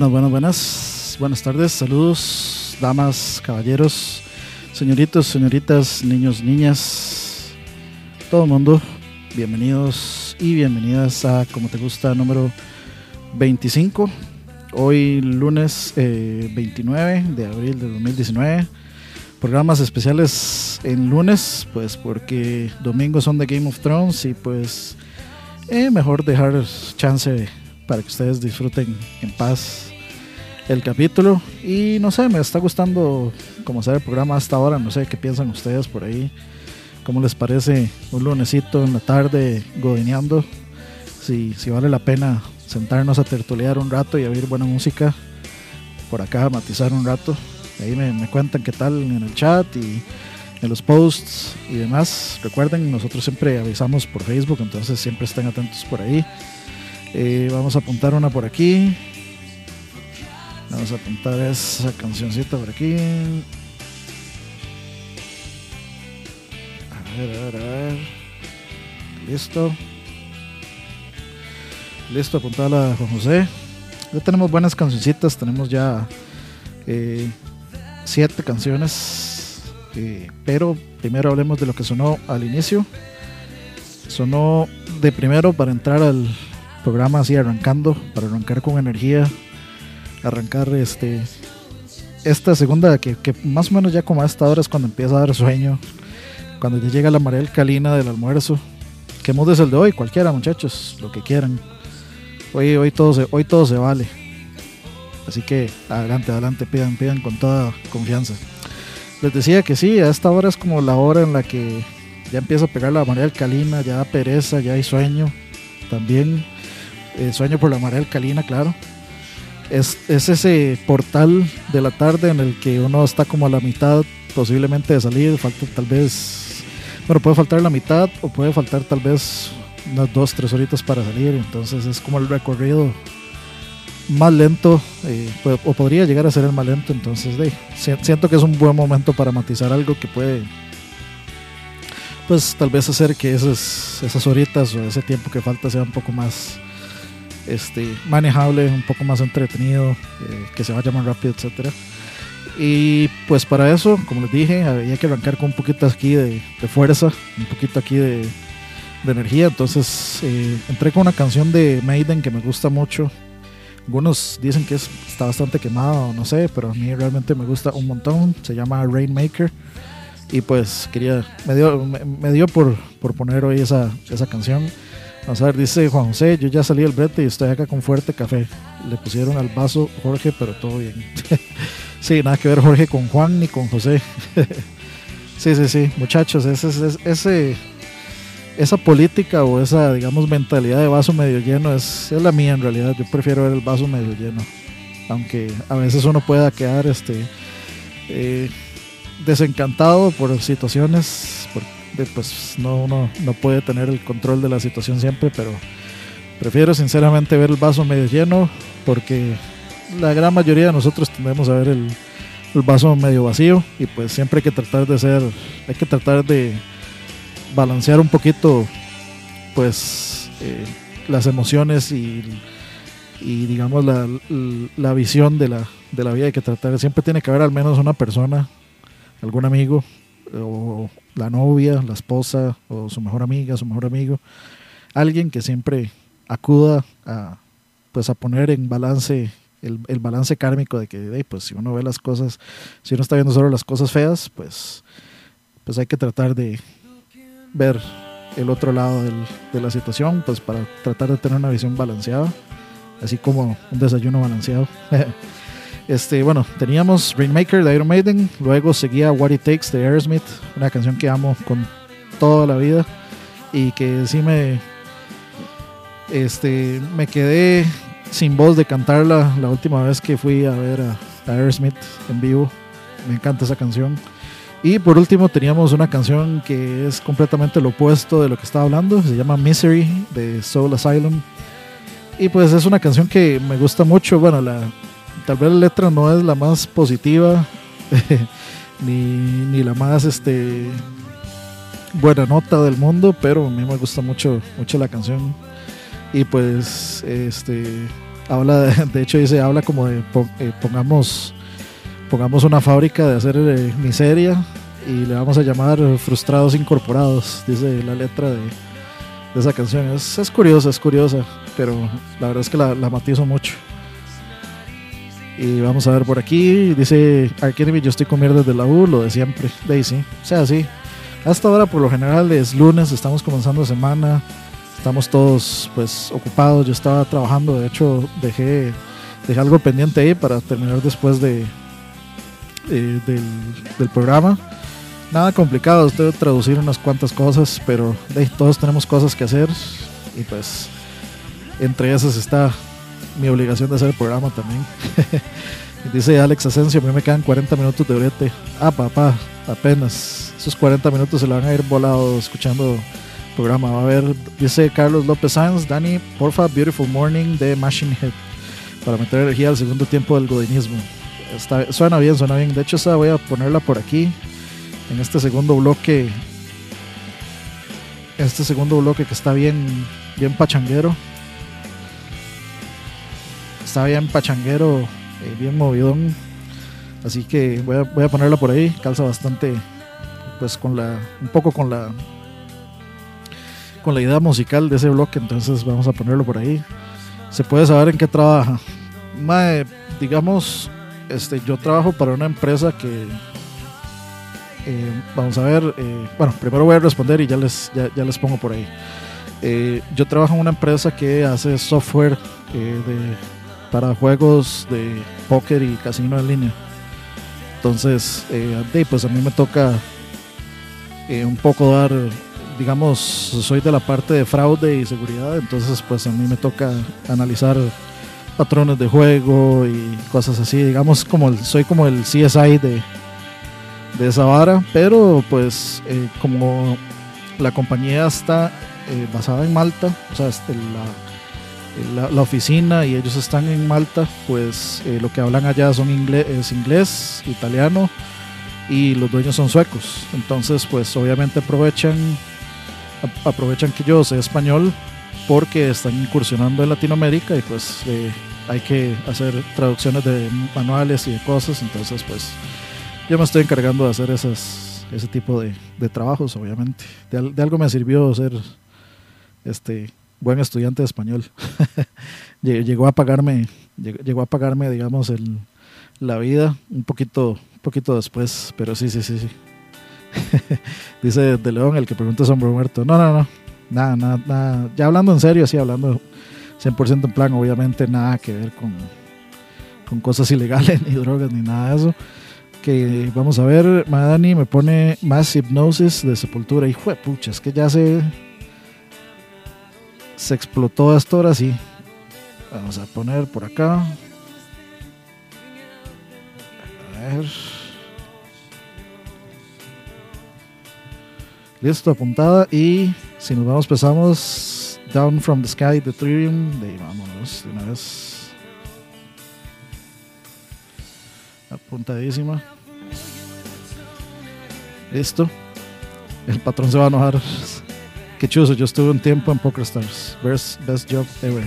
Buenas, buenas, buenas. Buenas tardes, saludos, damas, caballeros, señoritos, señoritas, niños, niñas, todo el mundo. Bienvenidos y bienvenidas a Como Te Gusta número 25. Hoy lunes 29 eh, de abril de 2019. Programas especiales en lunes, pues porque domingos son de Game of Thrones y pues eh, mejor dejar chance para que ustedes disfruten en paz el capítulo. Y no sé, me está gustando como sea el programa hasta ahora. No sé qué piensan ustedes por ahí. ¿Cómo les parece un lunesito en la tarde godineando? Si, si vale la pena sentarnos a tertuliar un rato y a oír buena música. Por acá, matizar un rato. Ahí me, me cuentan qué tal en el chat y en los posts y demás. Recuerden, nosotros siempre avisamos por Facebook, entonces siempre estén atentos por ahí. Eh, vamos a apuntar una por aquí. Vamos a apuntar esa cancioncita por aquí. A ver, a ver, a ver. Listo. Listo, apuntada a Juan José. Ya tenemos buenas cancioncitas. Tenemos ya eh, siete canciones. Eh, pero primero hablemos de lo que sonó al inicio. Sonó de primero para entrar al programa así arrancando, para arrancar con energía, arrancar este esta segunda que, más o menos ya como a esta hora es cuando empieza a dar sueño, cuando ya llega la marea alcalina del almuerzo. Que mood es el de hoy? Cualquiera, muchachos, lo que quieran. Hoy, hoy, todo se, hoy todo se vale. Así que adelante, adelante, pidan, pidan con toda confianza. Les decía que sí, a esta hora es como la hora en la que ya empieza a pegar la marea alcalina, ya da pereza, ya hay sueño. También eh, Sueño por la marea alcalina, claro. Es, ese portal de la tarde en el que uno está como a la mitad posiblemente de salir, falta tal vez, bueno, puede faltar la mitad o puede faltar tal vez unas dos, tres horitas para salir, entonces es como el recorrido más lento, eh, o podría llegar a ser el más lento, entonces de, siento que es un buen momento para matizar algo que puede, pues tal vez hacer que esas horitas o ese tiempo que falta sea un poco más este, manejable, un poco más entretenido, eh, que se vaya más rápido, etcétera. Y pues para eso, como les dije, había que arrancar con un poquito aquí de, fuerza, un poquito aquí de, energía. Entonces eh, entré con una canción de Maiden que me gusta mucho. Algunos dicen que está bastante quemado, no sé, pero a mí realmente me gusta un montón. Se llama Rainmaker. Y pues quería, me dio, me, dio por, por poner hoy esa, esa canción. Vamos a ver, dice Juan José, yo ya salí del brete y estoy acá con fuerte café. Le pusieron al vaso Jorge, pero todo bien. sí, nada que ver Jorge con Juan ni con José. sí, sí, sí, muchachos, ese, ese, esa política o esa, digamos, mentalidad de vaso medio lleno es, es la mía en realidad. Yo prefiero ver el vaso medio lleno. Aunque a veces uno pueda quedar este, eh, desencantado por situaciones, por pues no, uno no puede tener el control de la situación siempre, pero prefiero sinceramente ver el vaso medio lleno porque la gran mayoría de nosotros tendemos a ver el, vaso medio vacío y pues siempre hay que tratar de ser, hay que tratar de balancear un poquito pues eh, las emociones y, y digamos la, la visión de la, de la vida hay que tratar, siempre tiene que haber al menos una persona, algún amigo o la novia, la esposa o su mejor amiga, su mejor amigo, alguien que siempre acuda a, pues a poner en balance el, balance kármico de que pues si uno ve las cosas, si uno está viendo solo las cosas feas, pues, pues hay que tratar de ver el otro lado de la situación, pues para tratar de tener una visión balanceada, así como un desayuno balanceado. Este, bueno, teníamos Rainmaker de Iron Maiden, luego seguía What It Takes de Aerosmith, una canción que amo con toda la vida y que sí me, este, me quedé sin voz de cantarla la última vez que fui a ver a, Aerosmith en vivo. Me encanta esa canción. Y por último teníamos una canción que es completamente lo opuesto de lo que estaba hablando, se llama Misery de Soul Asylum. Y pues es una canción que me gusta mucho, bueno, la, tal vez la letra no es la más positiva ni, la más este buena nota del mundo, pero a mí me gusta mucho, mucho la canción. Y pues este habla, de, de hecho dice, habla como de eh, pongamos, pongamos una fábrica de hacer eh, miseria y le vamos a llamar Frustrados Incorporados, dice la letra de, esa canción. Es, es, curiosa, es curiosa, pero la verdad es que la matizo mucho. Y vamos a ver por aquí, dice Arkenemy, yo estoy comiendo desde la U, lo de siempre, Daisy. O sea, sí. Hasta ahora por lo general es lunes, estamos comenzando semana, estamos todos pues ocupados, yo estaba trabajando, de hecho dejé, dejé algo pendiente ahí para terminar después de, del, del, programa. Nada complicado, usted traducir unas cuantas cosas, pero de, todos tenemos cosas que hacer y pues entre esas está mi obligación de hacer el programa también. Dice Alex Asensio, a mí me quedan 40 minutos de brete. Ah, papá, apenas. Esos 40 minutos se le van a ir volados escuchando el programa. Va a ver, dice Carlos López Sanz, Dani, porfa, Beautiful Morning de Machine Head. Para meter energía al segundo tiempo del godinismo. Está, suena bien, suena bien. De hecho, esa voy a ponerla por aquí. En este segundo bloque. Este segundo bloque que está bien, bien pachanguero está bien pachanguero, eh, bien movidón. Así que voy a, voy a ponerla por ahí. Calza bastante, pues con la, un poco con la, con la idea musical de ese bloque. Entonces vamos a ponerlo por ahí. Se puede saber en qué trabaja. digamos, este, yo trabajo para una empresa que, eh, vamos a ver, eh, bueno, primero voy a responder y ya les, ya, ya les pongo por ahí. yo trabajo en una empresa que hace software de para juegos de póker y casino en línea. Entonces, eh, pues a mí me toca eh, un poco dar, digamos, soy de la parte de fraude y seguridad, entonces pues a mí me toca analizar patrones de juego y cosas así, digamos, como soy como el CSI de, de esa vara, pero pues eh, como la compañía está basada en Malta, o sea, este, la, oficina y ellos están en Malta, pues eh, lo que hablan allá son inglés, es inglés, italiano y los dueños son suecos. Entonces, pues obviamente aprovechan, aprovechan que yo sé español porque están incursionando en Latinoamérica y pues eh, hay que hacer traducciones de manuales y de cosas. Entonces, pues yo me estoy encargando de hacer ese tipo de, de trabajos, obviamente. De, de algo me sirvió ser este buen estudiante de español. llegó a pagarme, llegó a pagarme, digamos, el, la vida un poquito, un poquito después, pero sí, sí, sí, sí. Dice De León, el que pregunta hombre muerto. No, no, no, nada, nada, nada. Ya hablando en serio, así hablando 100% en plan, obviamente nada que ver con, con cosas ilegales, ni drogas, ni nada de eso. Que vamos a ver, Madani me pone más hipnosis de sepultura. Hijo de pucha, es que ya se se explotó esto ahora sí. Vamos a poner por acá. A ver. Listo, apuntada. Y si nos vamos, empezamos Down from the Sky de Ethereum. De, vámonos de una vez. Apuntadísima. Listo. El patrón se va a enojar. Qué chuzo, yo estuve un tiempo en PokerStars. Best, best job ever.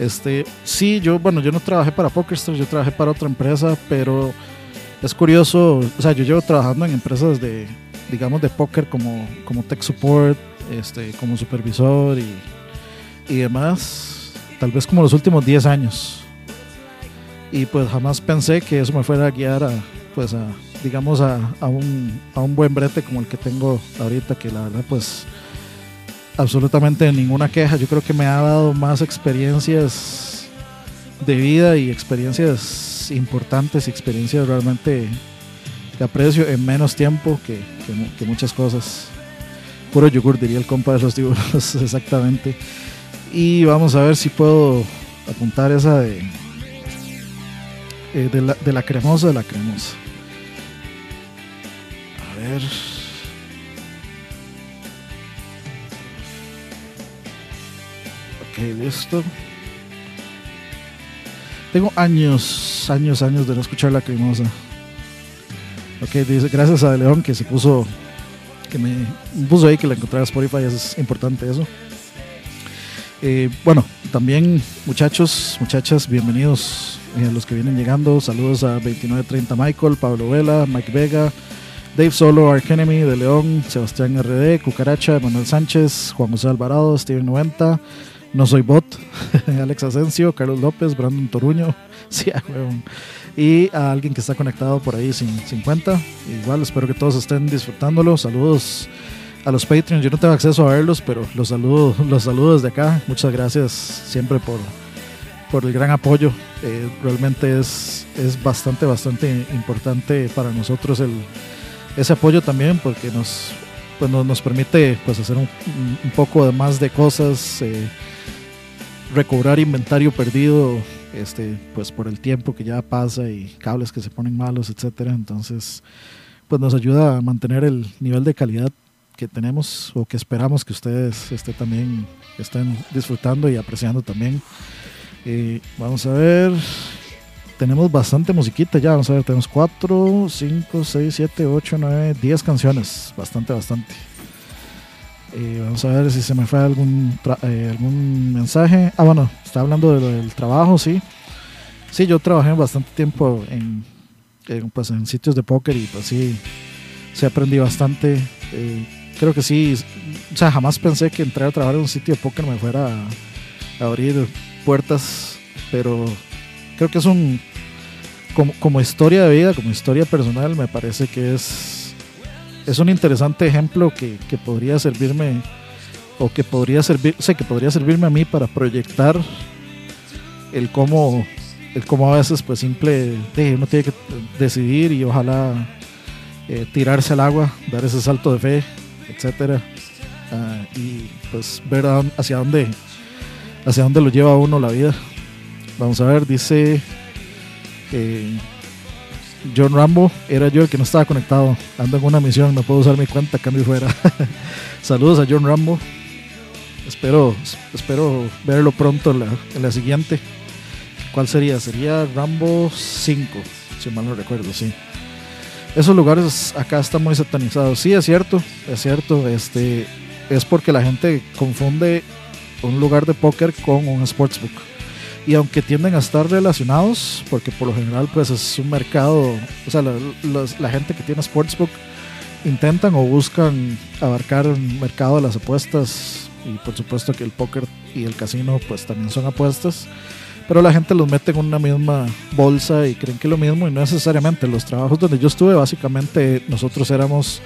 Este, sí, yo, bueno, yo no trabajé para PokerStars, yo trabajé para otra empresa, pero es curioso, o sea, yo llevo trabajando en empresas de, digamos, de póker como, como tech support, este, como supervisor y, y demás, tal vez como los últimos 10 años. Y pues jamás pensé que eso me fuera a guiar a, pues a, digamos, a, a, un, a un buen brete como el que tengo ahorita, que la verdad, pues, absolutamente ninguna queja. Yo creo que me ha dado más experiencias de vida y experiencias importantes y experiencias realmente que aprecio en menos tiempo que, que, muchas cosas. Puro yogur, diría el compa de los dibujos, exactamente. Y vamos a ver si puedo apuntar esa de, eh, de, la, de la cremosa de la cremosa. Ok, listo. Tengo años, años, años de no escuchar la cremosa. Ok, dice, gracias a León que se puso, que me puso ahí que la encontrara Spotify, es importante eso. Eh, bueno, también muchachos, muchachas, bienvenidos a los que vienen llegando. Saludos a 2930 Michael, Pablo Vela, Mike Vega, Dave Solo, Ark Enemy de León, Sebastián RD, Cucaracha, Manuel Sánchez, Juan José Alvarado, Steven 90, No Soy Bot, Alex Asensio, Carlos López, Brandon Toruño, sí, y a alguien que está conectado por ahí sin 50. Igual espero que todos estén disfrutándolo. Saludos a los Patreons. Yo no tengo acceso a verlos, pero los saludo, los saludo desde acá. Muchas gracias siempre por, por el gran apoyo. Eh, realmente es, es bastante, bastante importante para nosotros el, ese apoyo también porque nos, pues nos, permite pues, hacer un, poco más de cosas, eh, recobrar inventario perdido este, pues por el tiempo que ya pasa y cables que se ponen malos, etcétera. Entonces, pues nos ayuda a mantener el nivel de calidad que tenemos o que esperamos que ustedes este, también estén disfrutando y apreciando también. Eh, vamos a ver, tenemos bastante musiquita ya, vamos a ver, tenemos 4, 5, 6, 7, 8, 9, 10 canciones, bastante, bastante. Eh, vamos a ver si se me fue algún, eh, algún mensaje. Ah, bueno, está hablando del trabajo, sí. Sí, yo trabajé bastante tiempo en, pues, en sitios de póker y pues sí, se aprendí bastante. Eh, creo que sí, o sea, jamás pensé que entrar a trabajar en un sitio de póker me fuera a, abrir puertas, pero creo que es un, como, como historia de vida, como historia personal, me parece que es es un interesante ejemplo que, que, podría servirme o que podría servir, sé que podría servirme a mí para proyectar el cómo, el cómo a veces pues simple uno tiene que decidir y ojalá eh, tirarse al agua, dar ese salto de fe, etcétera uh, y pues ver hacia dónde hacia dónde lo lleva uno la vida. Vamos a ver, dice eh, John Rambo, era yo el que no estaba conectado. Ando en una misión, no puedo usar mi cuenta, cambio fuera. Saludos a John Rambo. Espero, espero verlo pronto en la, en la siguiente. ¿Cuál sería? Sería Rambo 5, si mal no recuerdo, sí. Esos lugares acá están muy satanizados. Sí, es cierto, es cierto. Este, es porque la gente confunde un lugar de póker con un sportsbook y aunque tienden a estar relacionados, porque por lo general pues es un mercado, o sea, la, gente que tiene Sportsbook intentan o buscan abarcar el mercado de las apuestas y por supuesto que el póker y el casino pues también son apuestas, pero la gente los mete en una misma bolsa y creen que es lo mismo y no necesariamente. Los trabajos donde yo estuve básicamente nosotros éramos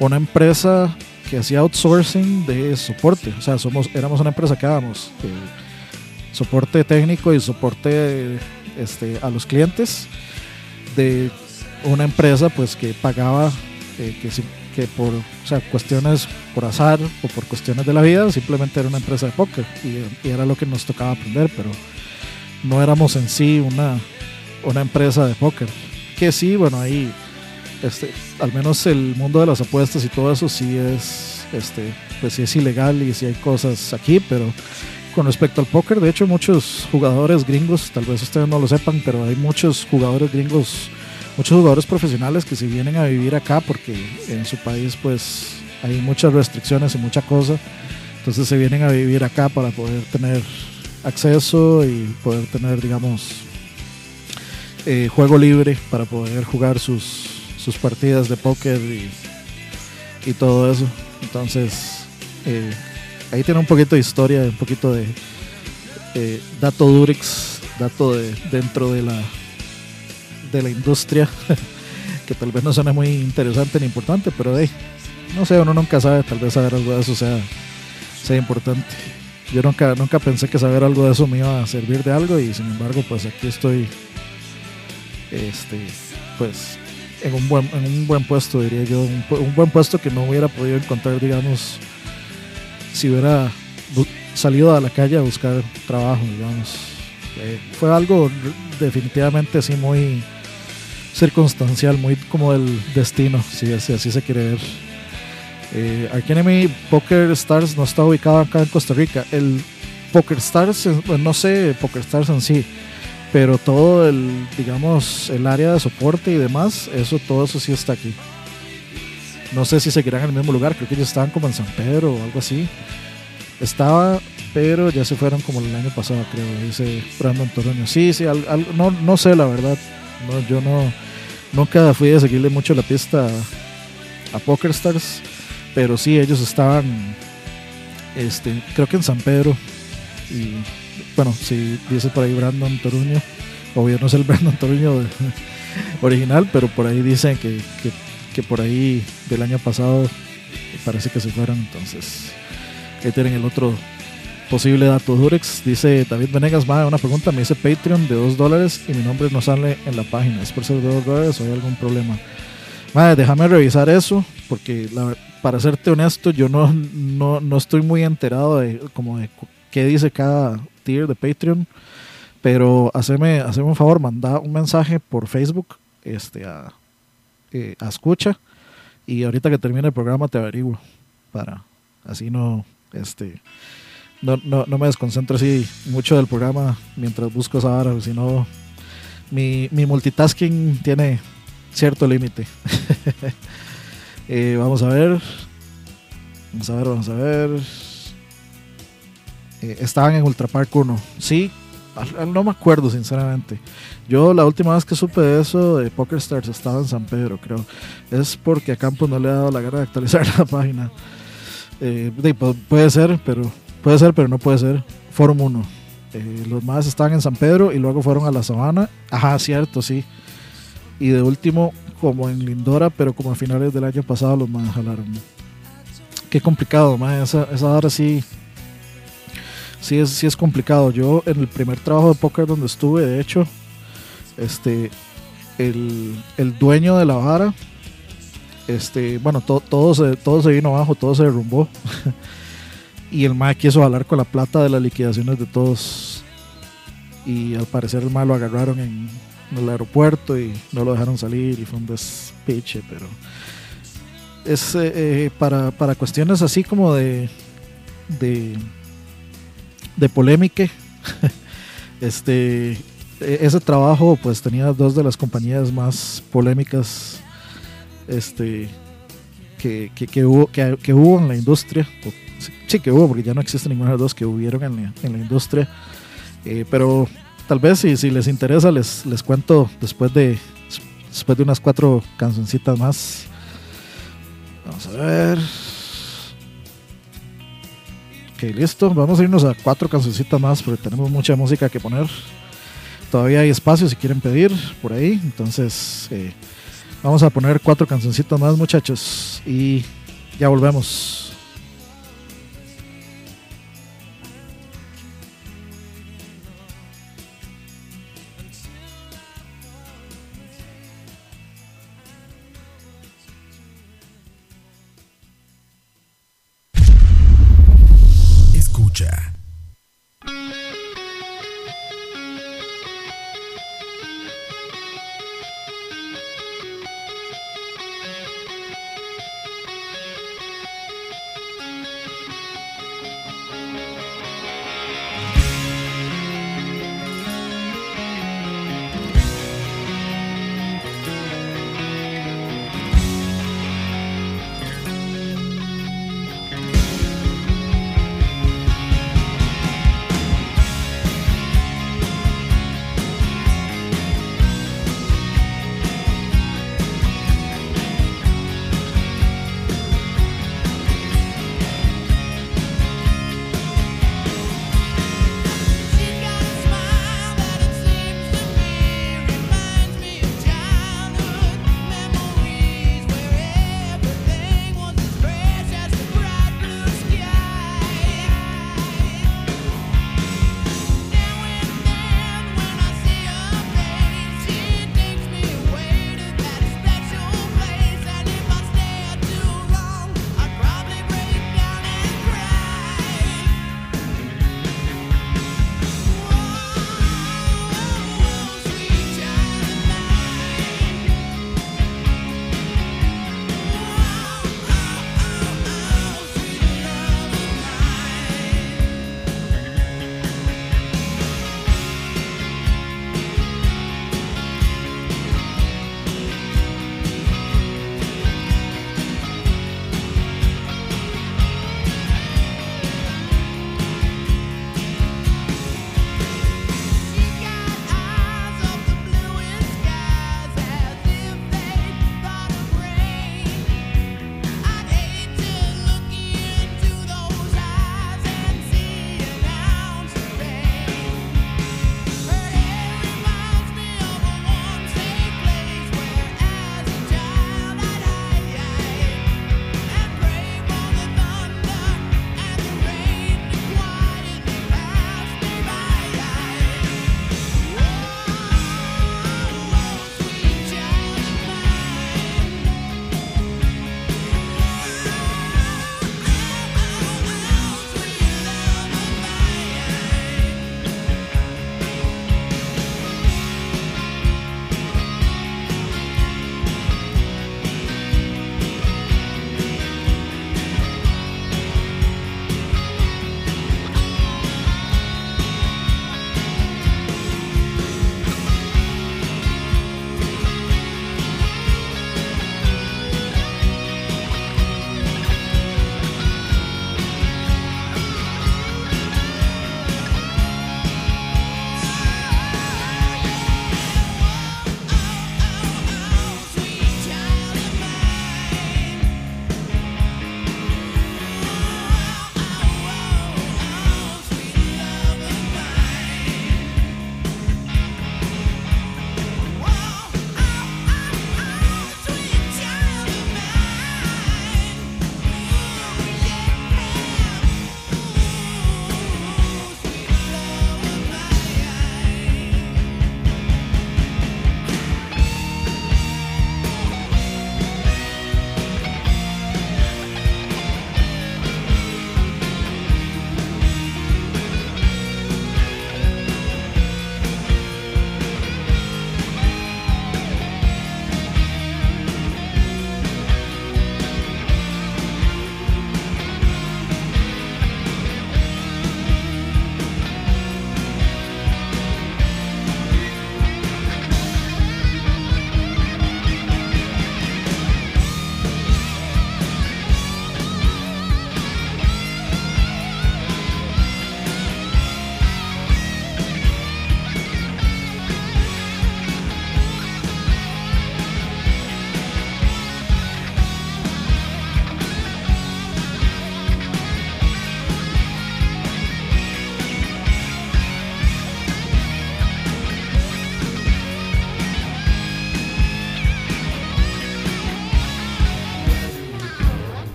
una empresa que hacía outsourcing de soporte, o sea, somos, éramos una empresa que dábamos... Eh, soporte técnico y soporte este, a los clientes de una empresa pues que pagaba eh, que, que por o sea, cuestiones por azar o por cuestiones de la vida simplemente era una empresa de póker y, era lo que nos tocaba aprender pero no éramos en sí una, una empresa de póker. Que sí bueno ahí este, al menos el mundo de las apuestas y todo eso sí es este pues sí es ilegal y sí hay cosas aquí pero con respecto al póker. De hecho, muchos jugadores gringos, tal vez ustedes no lo sepan, pero hay muchos jugadores gringos, muchos jugadores profesionales que se vienen a vivir acá porque en su país pues hay muchas restricciones y mucha cosa. Entonces se vienen a vivir acá para poder tener acceso y poder tener, digamos, eh, juego libre para poder jugar sus, sus partidas de póker y, y todo eso. Entonces, eh, ahí tiene un poquito de historia, un poquito de eh, dato Durex, dato de, dentro de la, de la industria, que tal vez no suene muy interesante ni importante, pero hey, no sé, uno nunca sabe, tal vez saber algo de eso sea, sea importante. Yo nunca, nunca pensé que saber algo de eso me iba a servir de algo y sin embargo pues aquí estoy este pues en un buen, en un buen puesto diría yo, un, un buen puesto que no hubiera podido encontrar digamos si hubiera salido a la calle a buscar trabajo, digamos. Eh, fue algo definitivamente así muy circunstancial, muy como el destino, si, así, se quiere ver. Eh, Arkenemy Poker Stars no está ubicado acá en Costa Rica. El Poker Stars, no sé Poker Stars en sí, pero todo el, digamos, el área de soporte y demás, eso, todo eso sí está aquí. No sé si seguirán en el mismo lugar, creo que ellos estaban como en San Pedro o algo así. Estaba pero ya se fueron como el año pasado, creo, dice Brandon Toruño. Sí, sí, no, no sé la verdad. No, yo no nunca fui a seguirle mucho la pista a, Poker Stars, pero sí, ellos estaban, este, creo que en San Pedro. Y bueno, si dice por ahí Brandon Toruño, obvio no es el Brandon Toruño original, pero por ahí dicen que por ahí del año pasado parece que se fueron, entonces ahí tienen el otro posible dato. Durex dice David Venegas, va una pregunta, me dice Patreon de 2 dólares y mi nombre no sale en la página. ¿Es por ser de 2 dólares o hay algún problema? Madre, déjame revisar eso, porque para serte honesto, yo no, no, estoy muy enterado de como de qué dice cada tier de Patreon. Pero haceme, un favor, manda un mensaje por Facebook este, a, escucha y ahorita que termine el programa te averiguo para así no este no, no, no me desconcentro así mucho del programa mientras busco esa hora, si no mi, mi multitasking tiene cierto límite. Eh, vamos a ver. Vamos a ver, vamos a ver. Eh, estaban en Ultra Park 1. Sí, no me acuerdo sinceramente. Yo la última vez que supe de eso de Poker Stars estaba en San Pedro, creo. Es porque a Campos no le ha dado la gana de actualizar la página. Eh, puede ser, pero puede ser, pero no puede ser. Forum 1. Eh, los más estaban en San Pedro y luego fueron a la Sabana. Ajá, cierto, sí. Y de último, como en Lindora, pero como a finales del año pasado los más jalaron. Qué complicado, más esa, esa hora sí sí es, sí es complicado. Yo en el primer trabajo de póker donde estuve, de hecho, este, el, dueño de la vara, este, bueno, todo, se, todo se vino abajo, todo se derrumbó. y el MAE quiso hablar con la plata de las liquidaciones de todos. Y al parecer el MAE lo agarraron en, el aeropuerto y no lo dejaron salir y fue un despiche, pero es eh, eh, para, para cuestiones así como de, de de polémica. este, e-, ese trabajo pues tenía dos de las compañías más polémicas este, que, que, hubo, que, hubo en la industria. Sí, que hubo, porque ya no existe ninguna de las dos que hubieron en la, en la industria. Eh, pero tal vez si, si les interesa les, les cuento después de, después de unas cuatro cancioncitas más. Vamos a ver. Ok, listo. Vamos a irnos a cuatro cancioncitas más porque tenemos mucha música que poner. Todavía hay espacio si quieren pedir por ahí. Entonces, eh, vamos a poner cuatro cancioncitas más, muchachos. Y ya volvemos.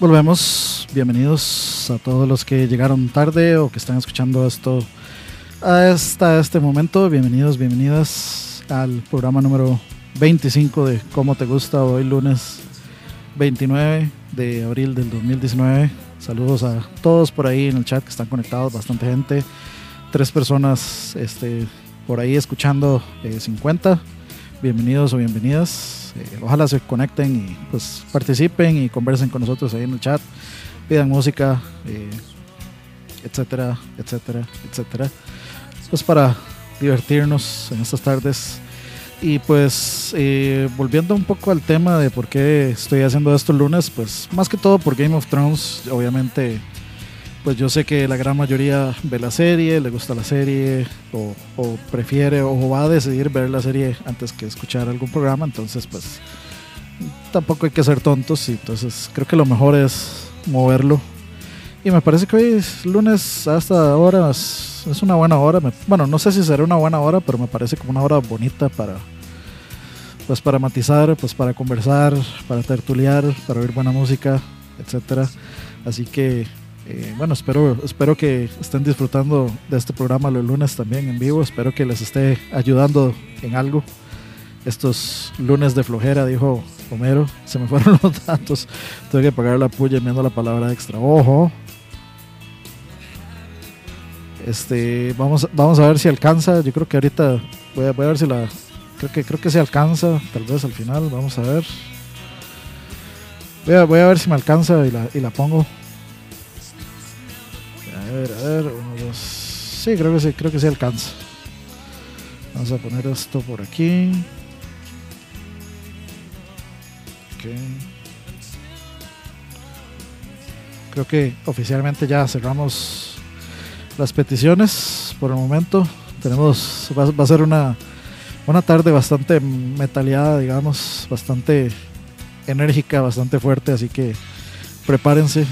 Volvemos, bienvenidos a todos los que llegaron tarde o que están escuchando esto hasta este momento. Bienvenidos, bienvenidas al programa número 25 de Cómo Te Gusta, hoy lunes 29 de abril del 2019. Saludos a todos por ahí en el chat que están conectados, bastante gente. Tres personas este, por ahí escuchando 50. Bienvenidos o bienvenidas. Eh, ojalá se conecten y pues participen y conversen con nosotros ahí en el chat, pidan música, eh, etcétera, etcétera, etcétera. Pues para divertirnos en estas tardes. Y pues eh, volviendo un poco al tema de por qué estoy haciendo esto el lunes, pues más que todo por Game of Thrones, obviamente pues yo sé que la gran mayoría ve la serie, le gusta la serie o, prefiere o va a decidir ver la serie antes que escuchar algún programa, entonces pues tampoco hay que ser tontos y entonces creo que lo mejor es moverlo. Y me parece que hoy es lunes hasta ahora es, una buena hora. bueno, no sé si será una buena hora, pero me parece como una hora bonita para pues para matizar, pues para conversar, para tertuliar, para oír buena música, etcétera. Así que eh, bueno, espero, espero que estén disfrutando de este programa los lunes también en vivo. Espero que les esté ayudando en algo. Estos lunes de flojera, dijo Homero. Se me fueron los datos. Tengo que pagar la puya viendo la palabra extra. Ojo. Este, vamos, vamos a ver si alcanza. Yo creo que ahorita voy a, ver si la. Creo que, creo que se alcanza. Tal vez al final. Vamos a ver. Voy a, voy a ver si me alcanza y la, y la pongo. A ver, a ver, uno, dos. Sí, creo que sí, creo que sí alcanza. Vamos a poner esto por aquí. Creo que oficialmente ya cerramos las peticiones por el momento. Tenemos, va, a ser una, una tarde bastante metaleada, digamos, bastante enérgica, bastante fuerte, así que prepárense.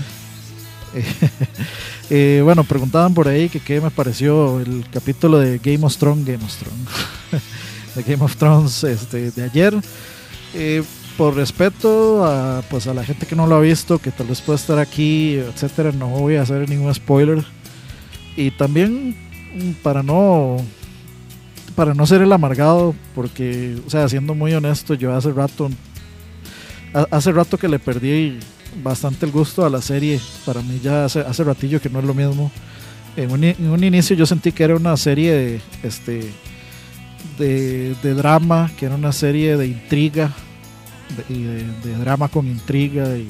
Eh, bueno, preguntaban por ahí que qué me pareció el capítulo de Game of Thrones, Game of Thrones, de Game of Thrones este, de ayer. Eh, por respeto a, pues a la gente que no lo ha visto, que tal vez pueda estar aquí, etcétera, no voy a hacer ningún spoiler. Y también mm, para no para no ser el amargado, porque, o sea, siendo muy honesto, yo hace rato hace rato que le perdí bastante el gusto a la serie. Para mí ya hace, hace ratillo que no es lo mismo. En un, inicio yo sentí que era una serie de, este, de, drama, que era una serie de intriga, de, de, drama con intriga y,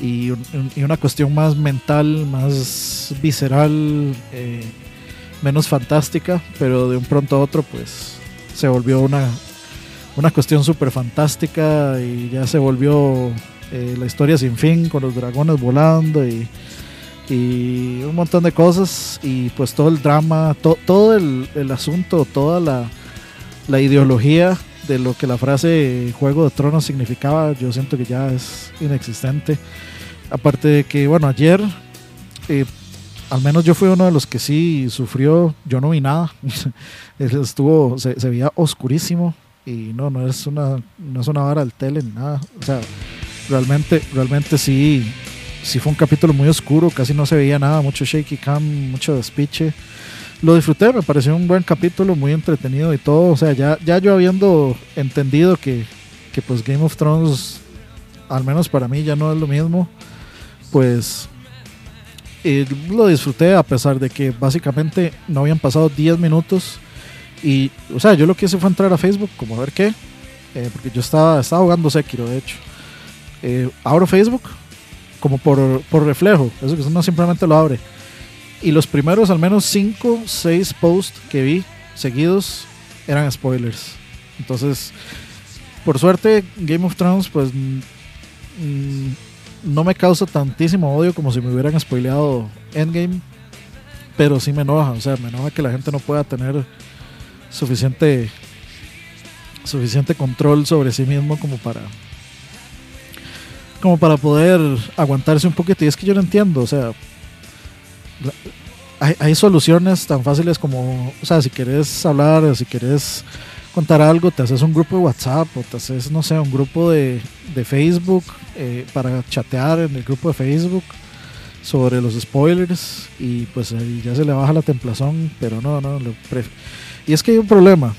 y, una cuestión más mental, más visceral, eh, menos fantástica, pero de un pronto a otro pues se volvió una, una cuestión súper fantástica y ya se volvió eh, la historia sin fin con los dragones volando y, y, un montón de cosas. Y pues todo el drama, todo el, el, asunto, toda la, la, ideología de lo que la frase Juego de Tronos significaba, yo siento que ya es inexistente. Aparte de que, bueno, ayer, eh, al menos yo fui uno de los que sí sufrió, yo no vi nada, estuvo, se, se veía oscurísimo y no, no es una, no es una vara del tele ni nada, o sea realmente, realmente sí, sí fue un capítulo muy oscuro, casi no se veía nada, mucho shaky cam, mucho despiche. Lo disfruté, me pareció un buen capítulo, muy entretenido y todo. O sea, ya, ya yo habiendo entendido que, que pues Game of Thrones, al menos para mí, ya no es lo mismo, pues lo disfruté a pesar de que básicamente no habían pasado 10 minutos. Y, o sea, yo lo que hice fue entrar a Facebook, como a ver qué. Eh, porque yo estaba, estaba jugando Sekiro, de hecho eh, abro Facebook como por, por, reflejo, eso que uno simplemente lo abre. Y los primeros, al menos 5, 6 posts que vi seguidos eran spoilers. Entonces, por suerte, Game of Thrones, pues mm, no me causa tantísimo odio como si me hubieran spoileado Endgame. Pero sí me enoja, o sea, me enoja que la gente no pueda tener suficiente suficiente control sobre sí mismo como para como para poder aguantarse un poquito. Y es que yo no entiendo, o sea, hay, soluciones tan fáciles como, o sea, si quieres hablar si quieres contar algo, te haces un grupo de WhatsApp o te haces, no sé, un grupo de, de Facebook eh, para chatear en el grupo de Facebook sobre los spoilers y pues ahí ya se le baja la templazón, pero no, no, lo y es que hay un problema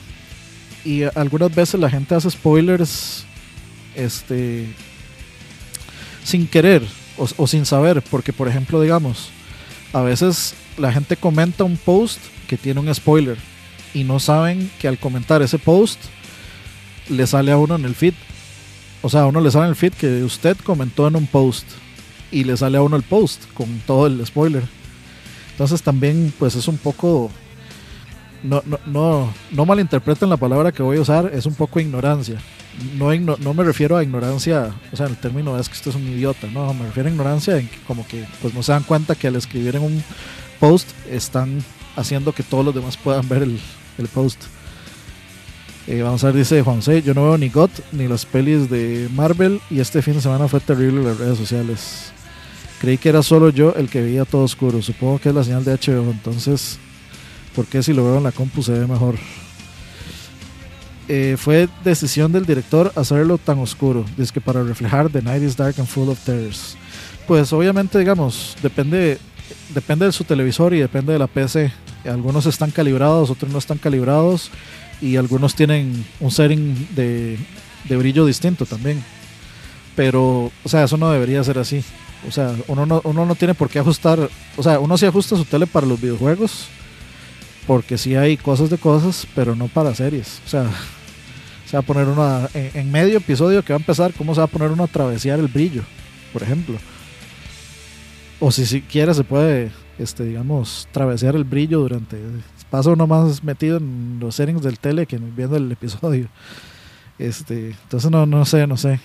y algunas veces la gente hace spoilers este sin querer o, sin saber, porque por ejemplo, digamos, a veces la gente comenta un post que tiene un spoiler y no saben que al comentar ese post le sale a uno en el feed. O sea, a uno le sale en el feed que usted comentó en un post y le sale a uno el post con todo el spoiler. Entonces también pues es un poco... No, no, no, no malinterpreten la palabra que voy a usar, es un poco ignorancia. No, no me refiero a ignorancia, o sea, el término es que usted es un idiota, no, me refiero a ignorancia en que como que pues no se dan cuenta que al escribir en un post están haciendo que todos los demás puedan ver el, el post. Eh, vamos a ver, dice Juan C. Yo no veo ni GOT ni las pelis de Marvel y este fin de semana fue terrible en las redes sociales. Creí que era solo yo el que veía todo oscuro. Supongo que es la señal de HBO. Entonces, ¿por qué si lo veo en la compu se ve mejor? Eh, fue decisión del director hacerlo tan oscuro. Dice que para reflejar The Night is Dark and Full of Terrors. Pues obviamente, digamos, depende, depende de su televisor y depende de la PC. Algunos están calibrados, otros no están calibrados y algunos tienen un setting de, de brillo distinto también. Pero, o sea, eso no debería ser así. O sea, uno no, uno no tiene por qué ajustar, o sea, uno sí ajusta su tele para los videojuegos, porque sí hay cosas de cosas, pero no para series. O sea, se va a poner en, en medio episodio que va a empezar, ¿cómo se va a poner uno a travesear el brillo, por ejemplo? O si siquiera se puede, este, digamos, travesear el brillo durante, pasa uno más metido en los settings del tele que viendo el episodio. Este, entonces no, no sé, no sé.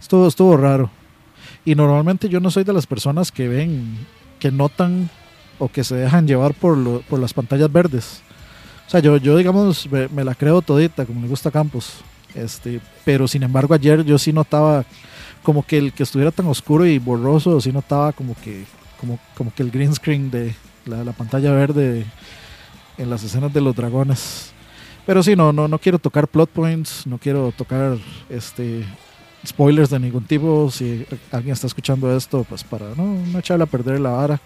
Estuvo, estuvo raro. Y normalmente yo no soy de las personas que ven, que notan o que se dejan llevar por, lo- por las pantallas verdes. O sea, yo, yo digamos, me, la creo todita, como me gusta Campos. Este, pero sin embargo ayer yo sí notaba como que el que estuviera tan oscuro y borroso, sí notaba como que, como, como que el green screen de la, la pantalla verde en las escenas de los dragones. Pero sí, no, no, no quiero tocar plot points, no quiero tocar este spoilers de ningún tipo. Si alguien está escuchando esto, pues para no, no echarle a perder la vara.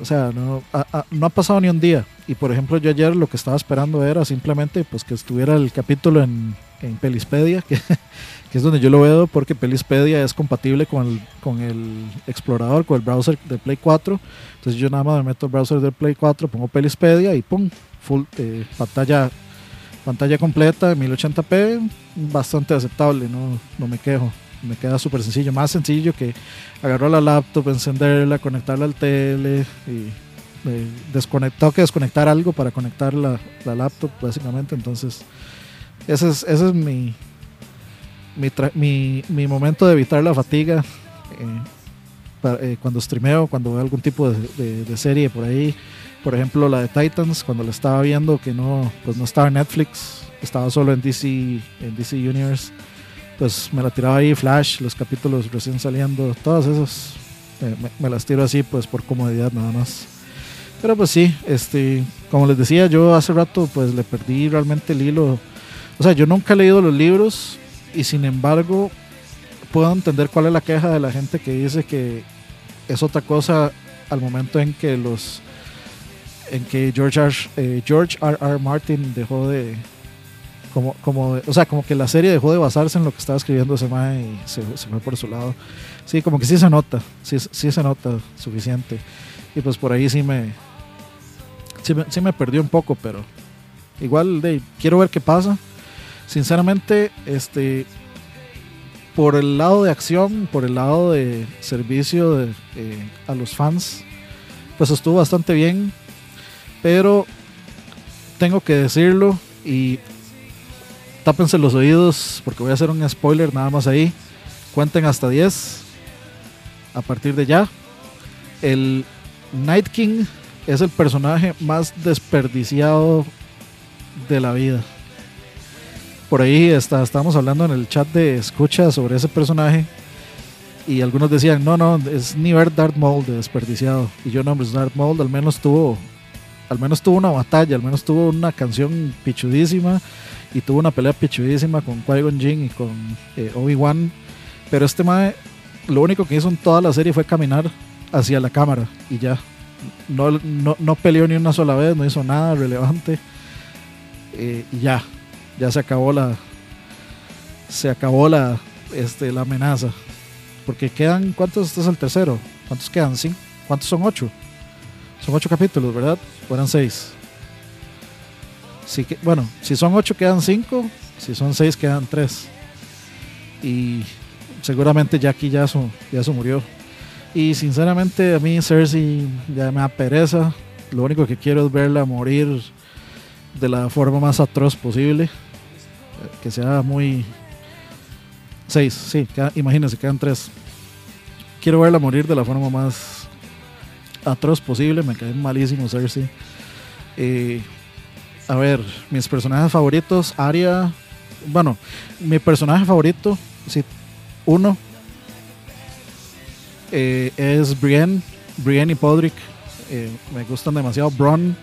O sea, no no ha pasado ni un día. Y por ejemplo, yo ayer lo que estaba esperando era simplemente pues que estuviera el capítulo en, en Pelispedia, que, es donde yo lo veo, porque Pelispedia es compatible con el, con el explorador, con el browser de Play 4. Entonces yo nada más me meto al browser del Play 4, pongo Pelispedia y pum, full eh, pantalla pantalla completa, 1080p, bastante aceptable, no, no me quejo. Me queda súper sencillo, más sencillo que agarrar la laptop, encenderla, conectarla al tele y eh, desconect- tengo que desconectar algo para conectar la, la laptop, básicamente. Entonces, ese es, ese es mi, mi, mi, momento de evitar la fatiga eh, eh, cuando streameo, cuando veo algún tipo de serie por ahí. Por ejemplo, la de Titans, cuando la estaba viendo, que no, pues no estaba en Netflix, estaba solo en DC, en DC Universe, pues me la tiraba ahí, Flash, los capítulos recién saliendo, todas esas, eh, me, me las tiro así, pues por comodidad nada más. Pero pues sí, este, como les decía, yo hace rato pues le perdí realmente el hilo. O sea, yo nunca he leído los libros y sin embargo puedo entender cuál es la queja de la gente que dice que es otra cosa al momento en que los en que George R. eh, George R. R. Martin dejó de como como o sea como que la serie dejó de basarse en lo que estaba escribiendo ese man y se, fue por su lado. Sí como que sí se nota sí, sí se nota suficiente. Y pues por ahí sí me sí me, sí me perdió un poco pero igual quiero ver qué pasa. Sinceramente este por el lado de acción por el lado de servicio eh, a los fans pues estuvo bastante bien. Pero tengo que decirlo y tápense los oídos porque voy a hacer un spoiler nada más ahí. Cuenten hasta 10 a partir de ya. El Night King es el personaje más desperdiciado de la vida. Por ahí está, estábamos hablando en el chat de escucha sobre ese personaje y algunos decían, no, no, es ni ver Darth Maul de desperdiciado. Y yo no, pues Darth Maul al menos tuvo al menos tuvo una batalla, al menos tuvo una canción pichudísima y tuvo una pelea pichudísima con Qui-Gon Jinn y con eh, Obi-Wan. Pero este mae, lo único que hizo en toda la serie fue caminar hacia la cámara y ya. No, no, no peleó ni una sola vez, no hizo nada relevante. Eh, y ya, ya se acabó la. Se acabó la, este, la amenaza. Porque quedan. ¿Cuántos? Este es el tercero. ¿Cuántos quedan? ¿Sí? ¿Cuántos son? Ocho. Son ocho capítulos, ¿verdad? Fueran seis. Que, bueno, si son ocho quedan cinco. Si son seis quedan tres. Y seguramente Jackie ya su, ya murió. Y sinceramente a mí Cersei ya me da. Lo único que quiero es verla morir de la forma más atroz posible. Que sea muy... Seis, sí, queda, imagínense, quedan tres. Quiero verla morir de la forma más atroz posible. Me cae malísimo Cersei. Eh, a ver, mis personajes favoritos, Arya. Bueno, mi personaje favorito, sí, uno, eh, es Brienne. Brienne y Podrick eh, me gustan demasiado. Bron,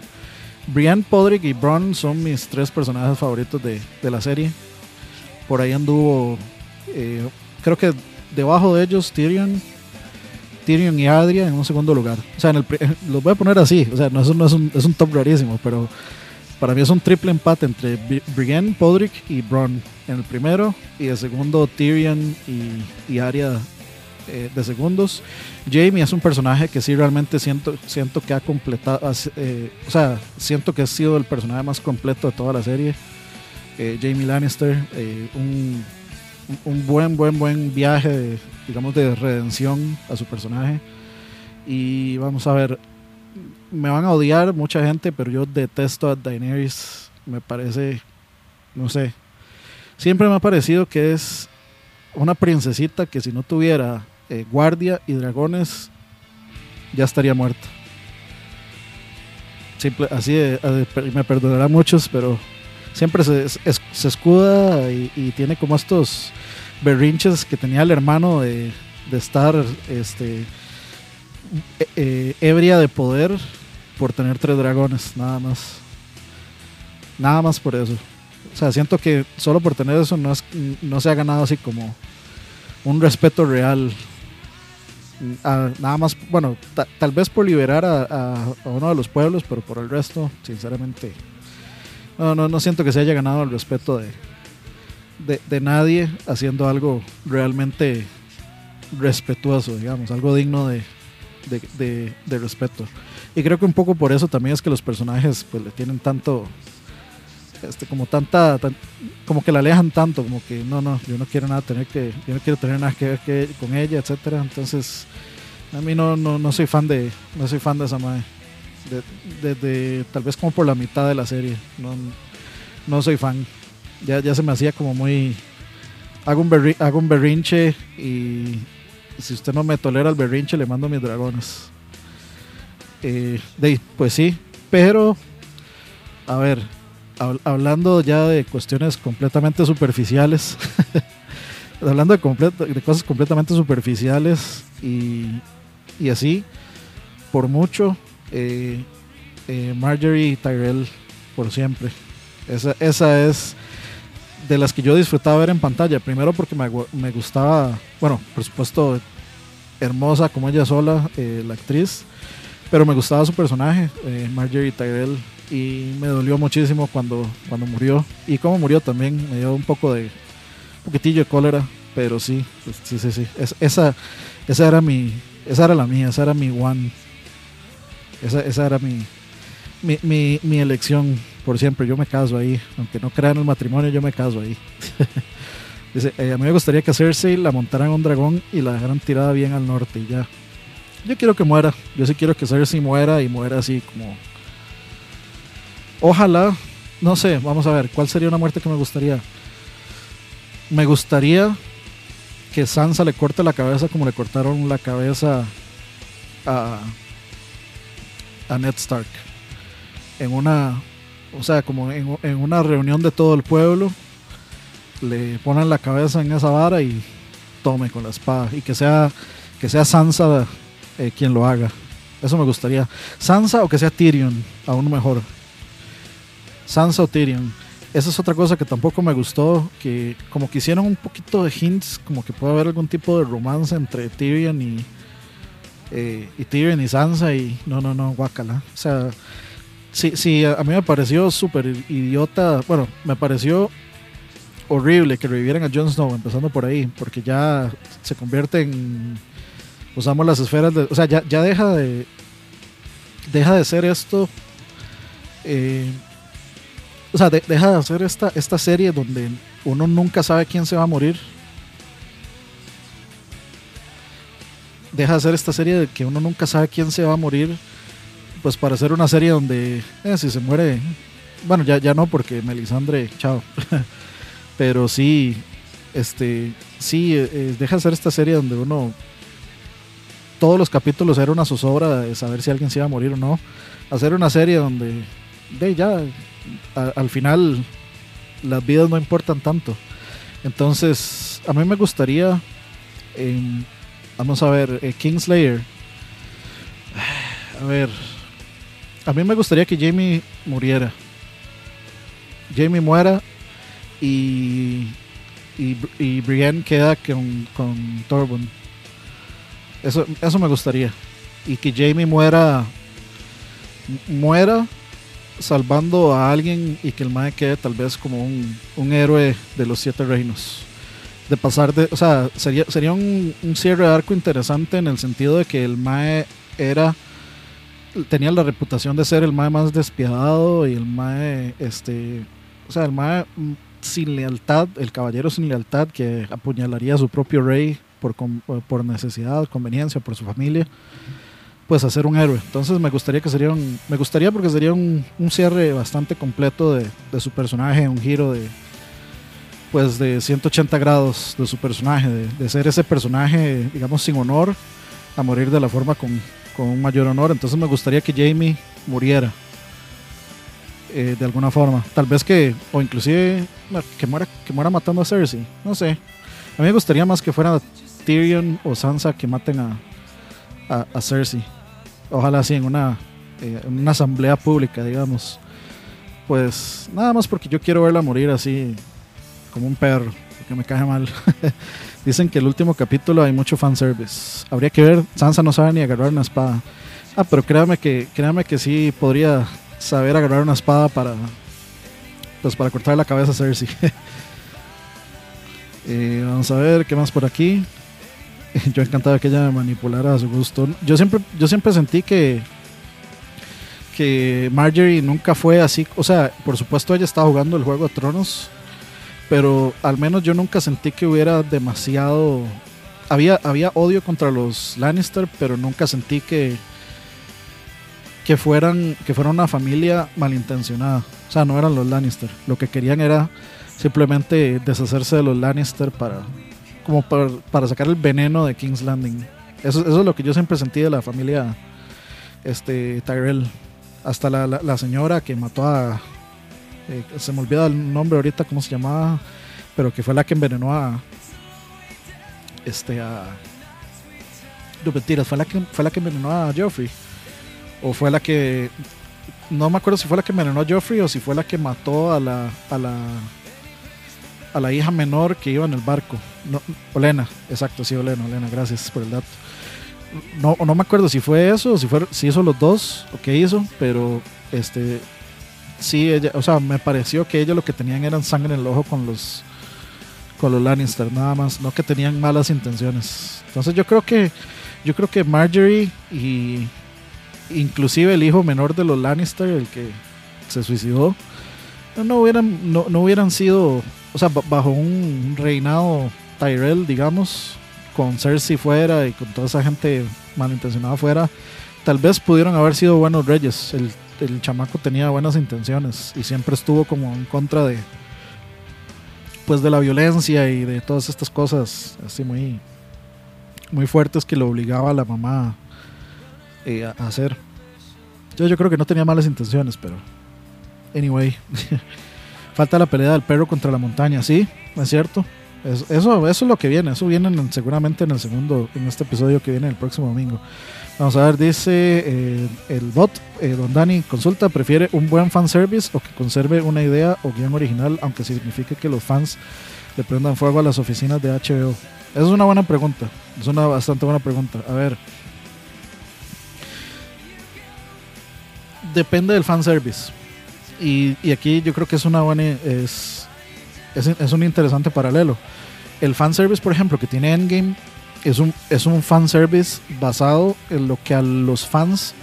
Brienne, Podrick y Bron son mis tres personajes favoritos de, de la serie. Por ahí anduvo, eh, creo que debajo de ellos Tyrion, Tyrion y Adria en un segundo lugar. O sea, en el, los voy a poner así. O sea, no, no es, un, es un top rarísimo, pero para mí es un triple empate entre Brienne, Podrick y Bron en el primero y el segundo Tyrion y, y Arya eh, de segundos. Jamie es un personaje que sí realmente siento, siento que ha completado, eh, o sea, siento que ha sido el personaje más completo de toda la serie. Eh, Jamie Lannister, eh, un, un, buen, buen, buen viaje, de, digamos, de redención a su personaje. Y vamos a ver, me van a odiar mucha gente, pero yo detesto a Daenerys. Me parece, no sé, siempre me ha parecido que es una princesita que si no tuviera eh, guardia y dragones, ya estaría muerta. Simple, así de, de, me perdonará muchos, pero siempre se, es, se escuda y, tiene como estos berrinches que tenía el hermano de, de estar este, eh, ebria de poder por tener tres dragones, nada más. Nada más por eso. O sea, siento que solo por tener eso no, es, no se ha ganado así como un respeto real nada más, bueno, tal vez por liberar a, uno de los pueblos, pero por el resto, sinceramente, no, no, no siento que se haya ganado el respeto de, de, nadie haciendo algo realmente respetuoso, digamos, algo digno de, de, respeto. Y creo que un poco por eso también es que los personajes pues le tienen tanto este, como tanta, tan, como que la alejan tanto, como que no, no, yo no quiero nada tener que, yo no quiero tener nada que ver que, con ella, etcétera. Entonces, a mí no, no, no soy fan de, no soy fan de esa madre. Desde de, de, tal vez como por la mitad de la serie, no, no soy fan. Ya, ya se me hacía como muy, hago un, hago un berrinche y si usted no me tolera el berrinche le mando mis dragones. Eh, de, pues sí, pero a ver, hablando ya de cuestiones completamente superficiales, hablando de, completo, de, cosas completamente superficiales y, y así, por mucho, eh, eh, Marjorie Tyrell por siempre. Esa, esa es de las que yo disfrutaba ver en pantalla. Primero porque me, me gustaba, bueno, por supuesto, hermosa como ella sola, eh, la actriz, pero me gustaba su personaje, Marjorie Tyrell y me dolió muchísimo cuando, cuando murió. Y como murió también, me dio un poco de, poquitillo de cólera, pero sí, pues, sí, sí, sí. Es, esa, esa era mi, esa era la mía, esa era mi one. Esa, esa era mi, mi, mi, elección por siempre. Yo me caso ahí, aunque no crean el matrimonio, yo me caso ahí. Dice, eh, a mí me gustaría que a Cersei la montaran un dragón y la dejaran tirada bien al norte y ya. Yo quiero que muera. Yo sí quiero que Cersei muera y muera así como Ojalá, no sé, vamos a ver, ¿cuál sería una muerte que me gustaría? Me gustaría que Sansa le corte la cabeza como le cortaron la cabeza a, a Ned Stark. En una, o sea, como en, en, una reunión de todo el pueblo, le ponen la cabeza en esa vara y tome con la espada. Y que sea, que sea Sansa eh, quien lo haga. Eso me gustaría. Sansa o que sea Tyrion, aún mejor. Sansa o Tyrion. esa es otra cosa que tampoco me gustó, que como que hicieron un poquito de hints, como que puede haber algún tipo de romance entre Tyrion y, eh, y Tyrion y Sansa y no, no, no, guacala. O sea, sí, sí, a mí me pareció súper idiota, bueno, me pareció horrible que revivieran a Jon Snow, empezando por ahí, porque ya se convierte en, usamos las esferas, de, o sea, ya, ya deja de, deja de ser esto. Eh, o sea, deja de hacer esta, esta serie donde uno nunca sabe quién se va a morir. Deja de hacer esta serie de que uno nunca sabe quién se va a morir. Pues para hacer una serie donde eh, si se muere. Bueno, ya, ya no, porque Melisandre, chao. Pero sí, este, sí, eh, deja de hacer esta serie donde uno todos los capítulos era una zozobra de saber si alguien se iba a morir o no. Hacer una serie donde de ya al final las vidas no importan tanto. Entonces, a mí me gustaría, vamos a ver, eh, Kingslayer. A ver, a mí me gustaría que Jamie muriera. Jamie muera y, y, Brienne queda con, con Tormund. Eso, eso me gustaría. Y que Jamie muera. Muera salvando a alguien y que el Mae quede tal vez como un, un, héroe de los siete reinos. De pasar de. O sea, sería, sería un, un cierre de arco interesante en el sentido de que el Mae era. Tenía la reputación de ser el Mae más despiadado y el Mae. Este, o sea, el Mae sin lealtad, el caballero sin lealtad que apuñalaría a su propio rey por, por necesidad, conveniencia, por su familia pues hacer un héroe. Entonces me gustaría que sería un, me gustaría porque sería un, cierre bastante completo de, su personaje, un giro de pues de 180 grados de su personaje, de, de, ser ese personaje, digamos, sin honor, a morir de la forma con, con un mayor honor. Entonces me gustaría que Jamie muriera eh, de alguna forma. Tal vez que, o inclusive que muera, que muera matando a Cersei. No sé. A mí me gustaría más que fuera Tyrion o Sansa que maten a, a, Cersei ojalá así en una, eh, una asamblea pública, digamos. Pues nada más porque yo quiero verla morir así, como un perro, porque me cae mal. Dicen que el último capítulo hay mucho fanservice. Habría que ver, Sansa no sabe ni agarrar una espada. Ah, pero créame que, créame que sí podría saber agarrar una espada para, pues para cortar la cabeza a Cersei. Eh, vamos a ver qué más por aquí. yo encantado que ella me manipulara a su gusto. Yo siempre, yo siempre sentí que, que Marjorie nunca fue así. O sea, por supuesto ella estaba jugando el juego de tronos, pero al menos yo nunca sentí que hubiera demasiado. Había, había odio contra los Lannister, pero nunca sentí que, que fueran que fuera una familia malintencionada. O sea, no eran los Lannister. Lo que querían era simplemente deshacerse de los Lannister para como para, sacar el veneno de King's Landing. Eso, es lo que yo siempre sentí de la familia este, Tyrell. Hasta la, la, señora que mató a. Eh, se me olvida el nombre ahorita, cómo se llamaba. Pero que fue la que envenenó a. Este, a. No, mentiras, fue la que, fue la que envenenó a Joffrey. O fue la que. No me acuerdo si fue la que envenenó a Joffrey o si fue la que mató a la. A la a la hija menor que iba en el barco. No, Olena, exacto, sí, Olena, Olena, gracias por el dato. No, no me acuerdo si fue eso si, fue, si hizo los dos o qué hizo, pero este sí, ella, o sea, me pareció que ellos lo que tenían eran sangre en el ojo con los con los Lannister, nada más, no que tenían malas intenciones. Entonces yo creo que yo creo que Marjorie y inclusive el hijo menor de los Lannister, el que se suicidó, no hubieran no, no hubieran sido o sea, bajo un reinado Tyrell, digamos, con Cersei fuera y con toda esa gente malintencionada fuera, tal vez pudieron haber sido buenos reyes. El, el chamaco tenía buenas intenciones y siempre estuvo como en contra de pues de la violencia y de todas estas cosas así muy muy fuertes que lo obligaba a la mamá eh, a hacer. Yo, yo creo que no tenía malas intenciones, pero anyway. Falta la pelea del perro contra la montaña, sí, es cierto. eso, eso es lo que viene. Eso viene seguramente en el segundo, en este episodio que viene el próximo domingo. Vamos a ver, dice eh, el bot, eh, don Dani, consulta, ¿prefiere un buen fanservice o que conserve una idea o guion original, aunque signifique que los fans le prendan fuego a las oficinas de HBO? Esa es una buena pregunta, es una bastante buena pregunta. A ver, depende del fanservice. Y, y aquí yo creo que es una buena, es, es, un interesante paralelo. El fanservice, por ejemplo, que tiene Endgame es un, es un fanservice basado en lo que a los fans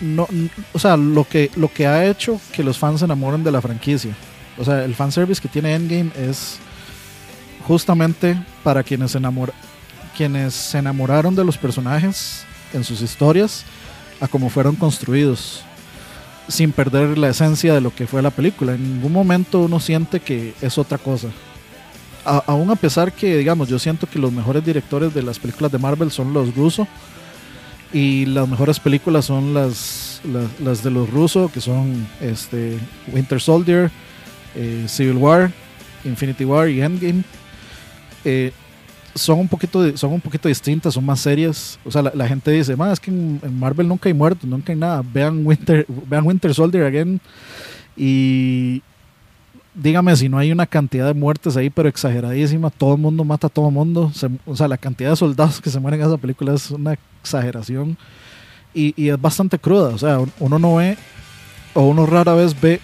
no, o sea, lo que, lo que ha hecho que los fans se enamoren de la franquicia. O sea, el fanservice que tiene Endgame es justamente para quienes, enamor, quienes se enamoraron de los personajes en sus historias a cómo fueron construidos, sin perder la esencia de lo que fue la película. En ningún momento uno siente que es otra cosa aún a pesar que, digamos, yo siento que los mejores directores de las películas de Marvel son los rusos y las mejores películas son las, las, de los rusos, que son este, Winter Soldier, eh, Civil War, Infinity War y Endgame. Eh, son un poquito son un poquito distintas, son más serias. O sea, la, gente dice, más es que en, Marvel nunca hay muertos, nunca hay nada. Vean Winter, vean Winter Soldier again. Y, dígame si no hay una cantidad de muertes ahí, pero exageradísima. Todo el mundo mata a todo el mundo. o sea, la cantidad de soldados que se mueren en esa película es una exageración. Y, es bastante cruda. O sea, uno no ve, o uno rara vez ve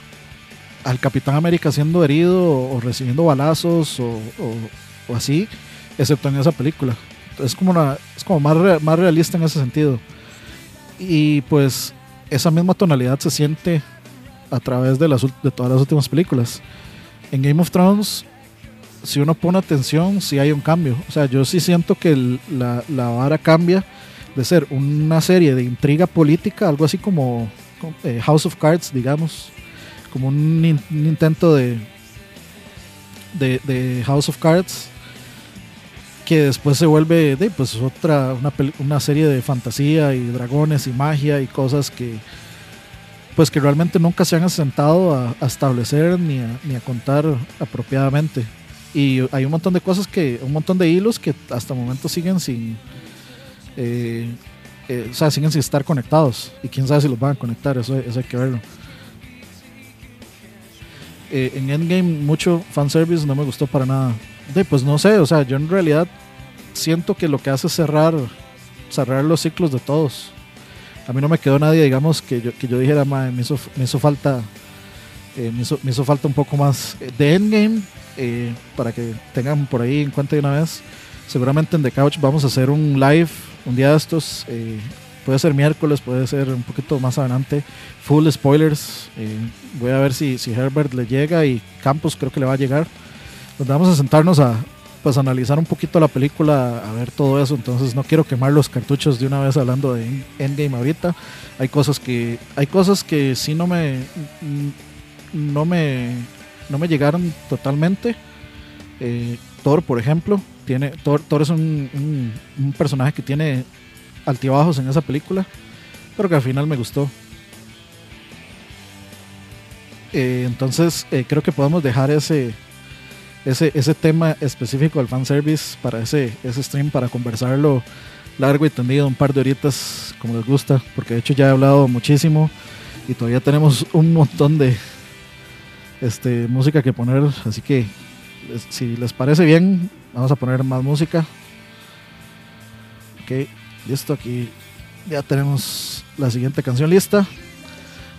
al Capitán América siendo herido o, recibiendo balazos o, así, excepto en esa película. Es como, es como más, más realista en ese sentido. Y pues esa misma tonalidad se siente a través de, las, de todas las últimas películas. En Game of Thrones, si uno pone atención, sí hay un cambio. O sea, yo sí siento que la, la, vara cambia de ser una serie de intriga política, algo así como eh, House of Cards, digamos, como un, intento de, de, de, House of Cards, que después se vuelve pues otra, una, una serie de fantasía y dragones y magia y cosas que pues que realmente nunca se han asentado a, establecer ni a, ni a, contar apropiadamente. Y hay un montón de cosas que, un montón de hilos que hasta el momento siguen sin, eh, eh, o sea, siguen sin estar conectados. Y quién sabe si los van a conectar, eso, eso hay que verlo. Eh, en Endgame mucho fanservice no me gustó para nada. De, pues no sé, o sea, yo en realidad siento que lo que hace es cerrar, cerrar los ciclos de todos a mí no me quedó nadie, digamos, que yo, que yo dijera, me, hizo, me hizo falta eh, me, hizo, falta un poco más de Endgame, eh, para que tengan por ahí en cuenta de una vez. Seguramente en The Couch vamos a hacer un live un día de estos. Eh, puede ser miércoles, puede ser un poquito más adelante. Full spoilers. voy a ver si, si Herbert le llega y Campos creo que le va a llegar. Nos vamos a sentarnos a, pues analizar un poquito la película, a ver todo eso. Entonces no quiero quemar los cartuchos de una vez hablando de Endgame ahorita. Hay cosas que hay cosas que sí no me no me no me llegaron totalmente. Eh, Thor, por ejemplo, tiene Thor, es un, un, personaje que tiene altibajos en esa película, pero que al final me gustó. Eh, entonces eh, creo que podemos dejar ese ese, ese tema específico del fanservice para ese, ese stream, para conversarlo largo y tendido, un par de horitas, como les gusta, porque de hecho ya he hablado muchísimo y todavía tenemos un montón de este, música que poner, así que si les parece bien, vamos a poner más música. Ok, listo, aquí ya tenemos la siguiente canción lista.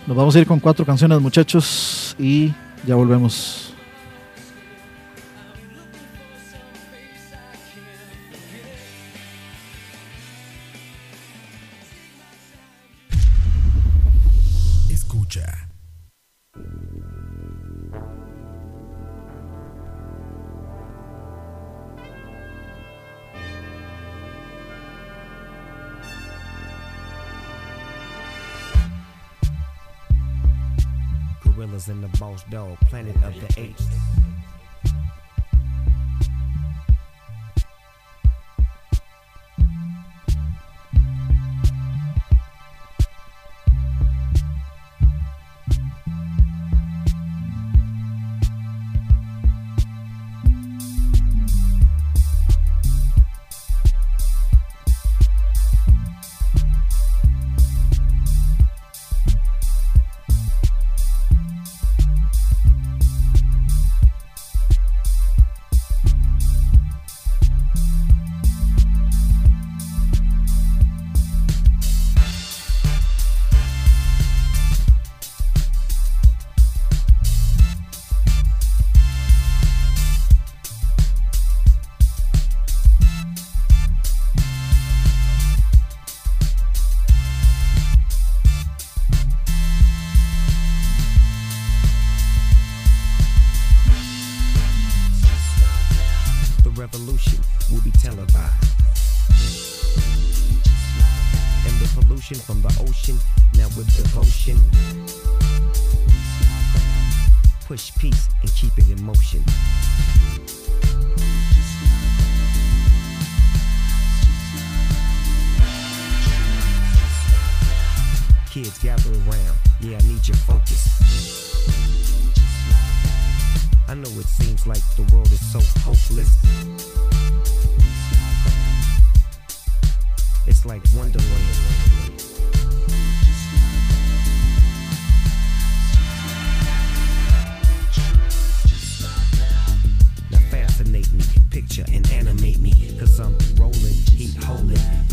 Nos vamos a ir con cuatro canciones, muchachos, y ya volvemos. In the boss dog, planet of the apes.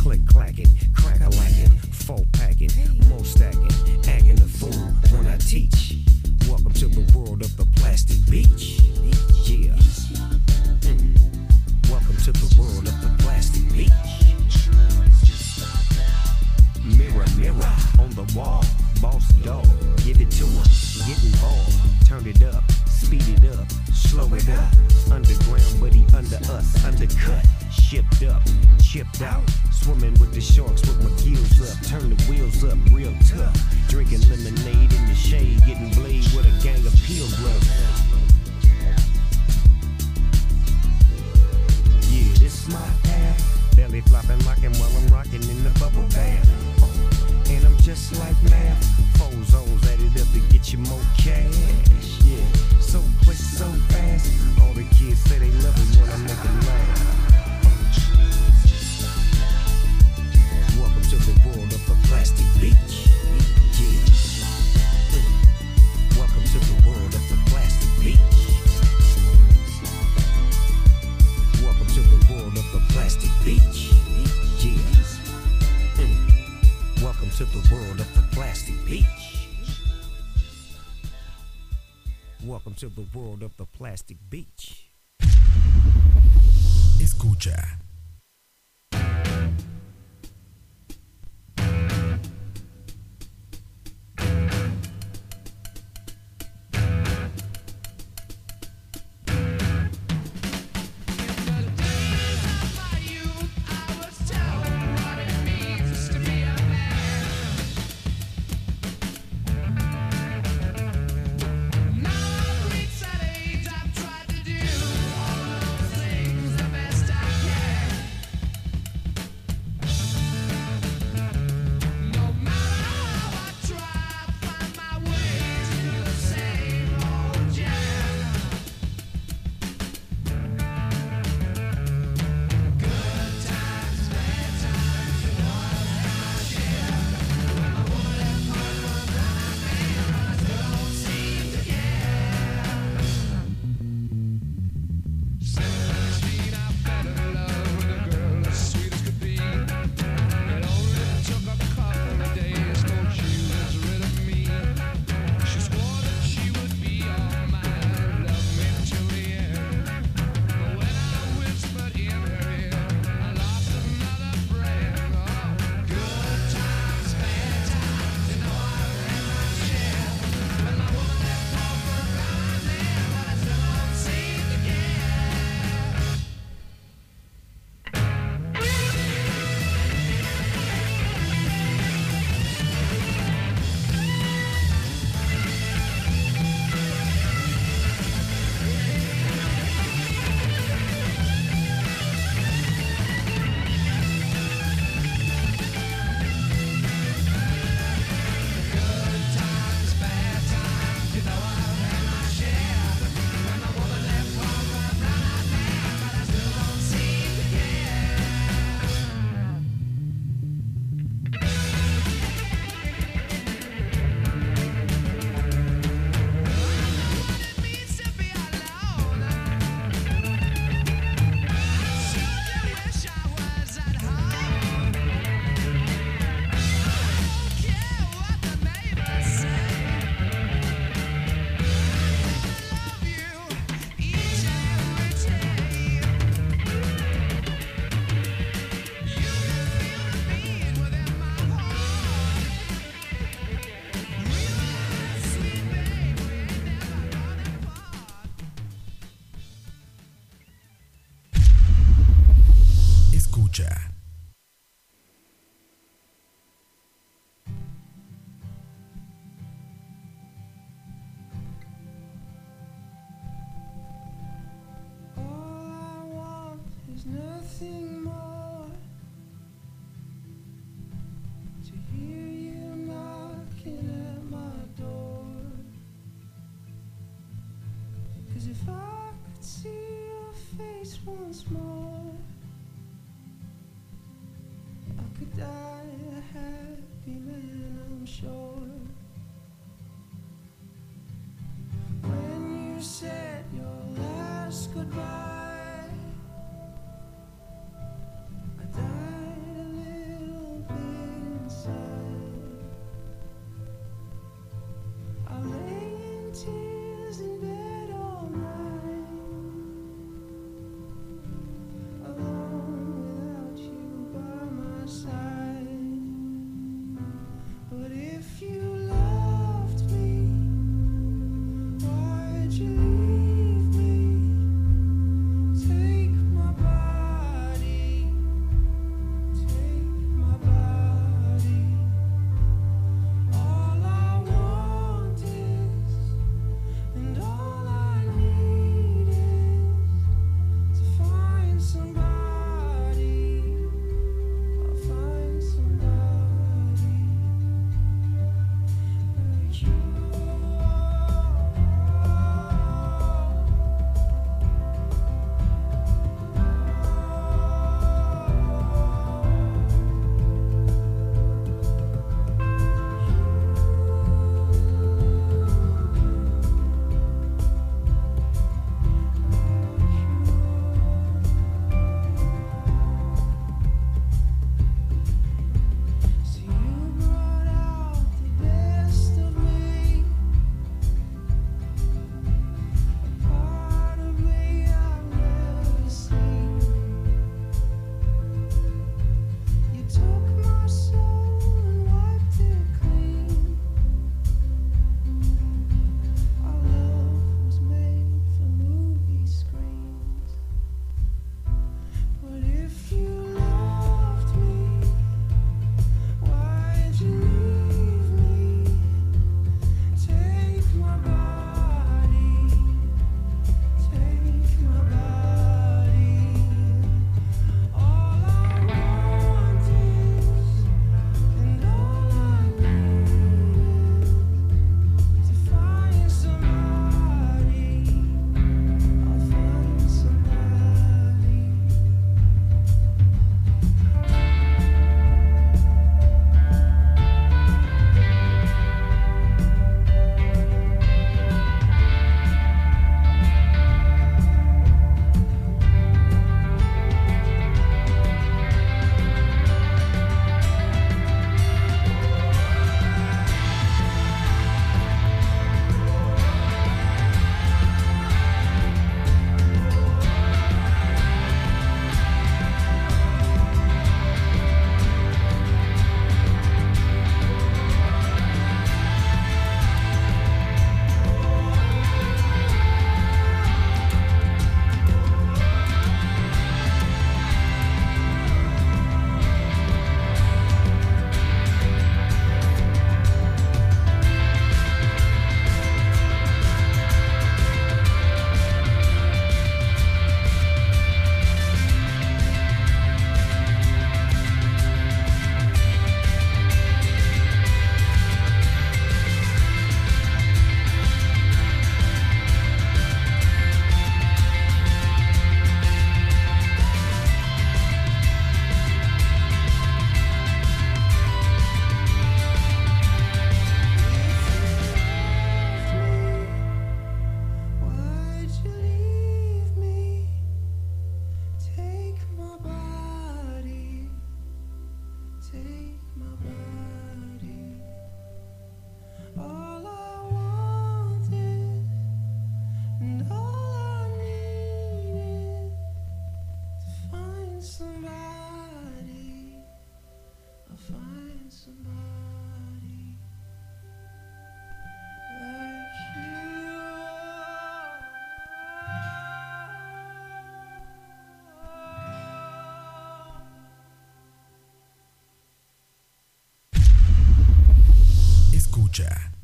click clacking, crack a lack. Nothing more. Escucha.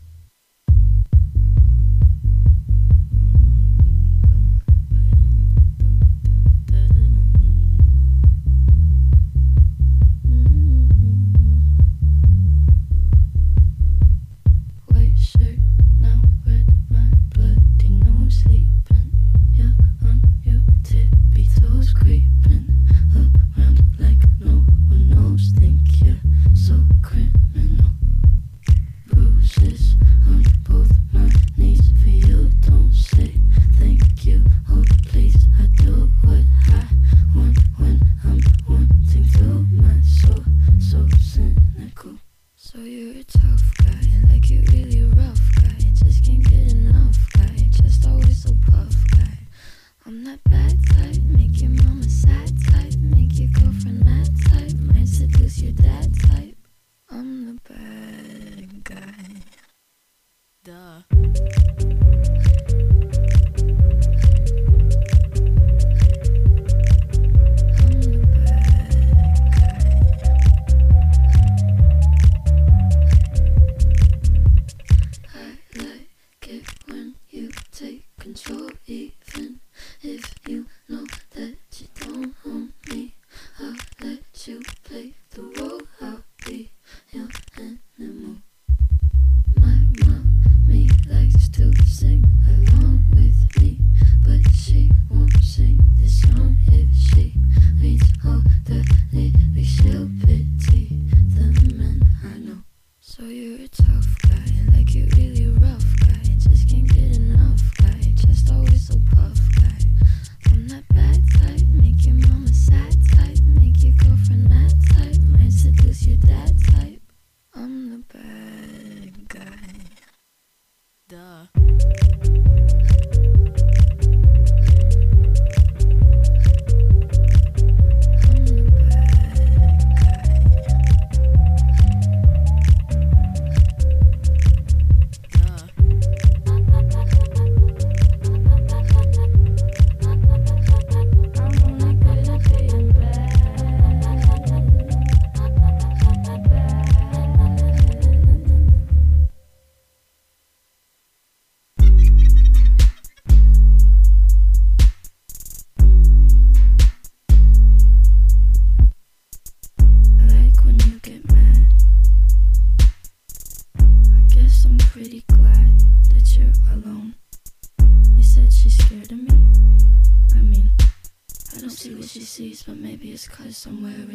somewhere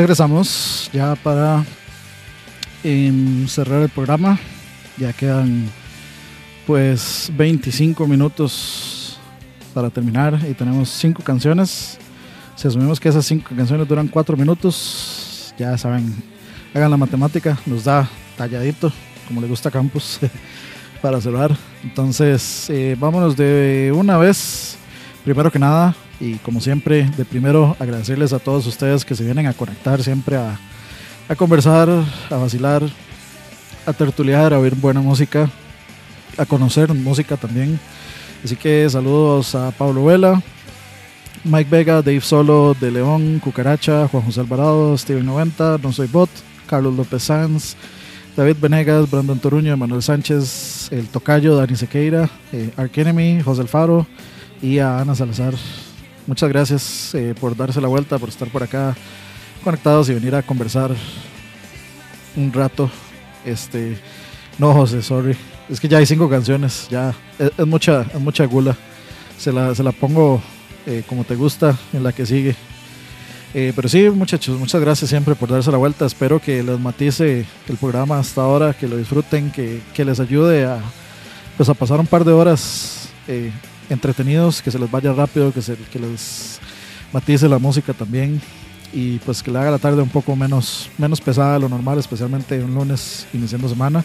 Regresamos ya para em, cerrar el programa. Ya quedan pues 25 minutos para terminar y tenemos 5 canciones. Si asumimos que esas 5 canciones duran 4 minutos, ya saben, hagan la matemática, nos da talladito, como le gusta a Campus, para cerrar. Entonces, eh, vámonos de una vez. Primero que nada, y como siempre, de primero agradecerles a todos ustedes que se vienen a conectar siempre a, conversar, a vacilar, a tertuliar, a oír buena música, a conocer música también. Así que saludos a Pablo Vela, Mike Vega, Dave Solo, De León, Cucaracha, Juan José Alvarado, Steven 90, No Soy Bot, Carlos López Sanz, David Venegas, Brandon Toruño, Manuel Sánchez, El Tocayo, Dani Sequeira, eh, Ark Enemy, José Alfaro y a Ana Salazar. Muchas gracias eh, por darse la vuelta, por estar por acá conectados y venir a conversar un rato. Este, no, José, sorry. Es que ya hay cinco canciones, ya es, mucha, es mucha gula. Se la, se la pongo eh, como te gusta en la que sigue. Eh, pero sí, muchachos, muchas gracias siempre por darse la vuelta. Espero que les matice el programa hasta ahora, que lo disfruten, que, que les ayude a, pues, a pasar un par de horas entretenidos, que se les vaya rápido, que, se, que les matice la música también y pues que le haga la tarde un poco menos, menos pesada de lo normal, especialmente un lunes iniciando semana.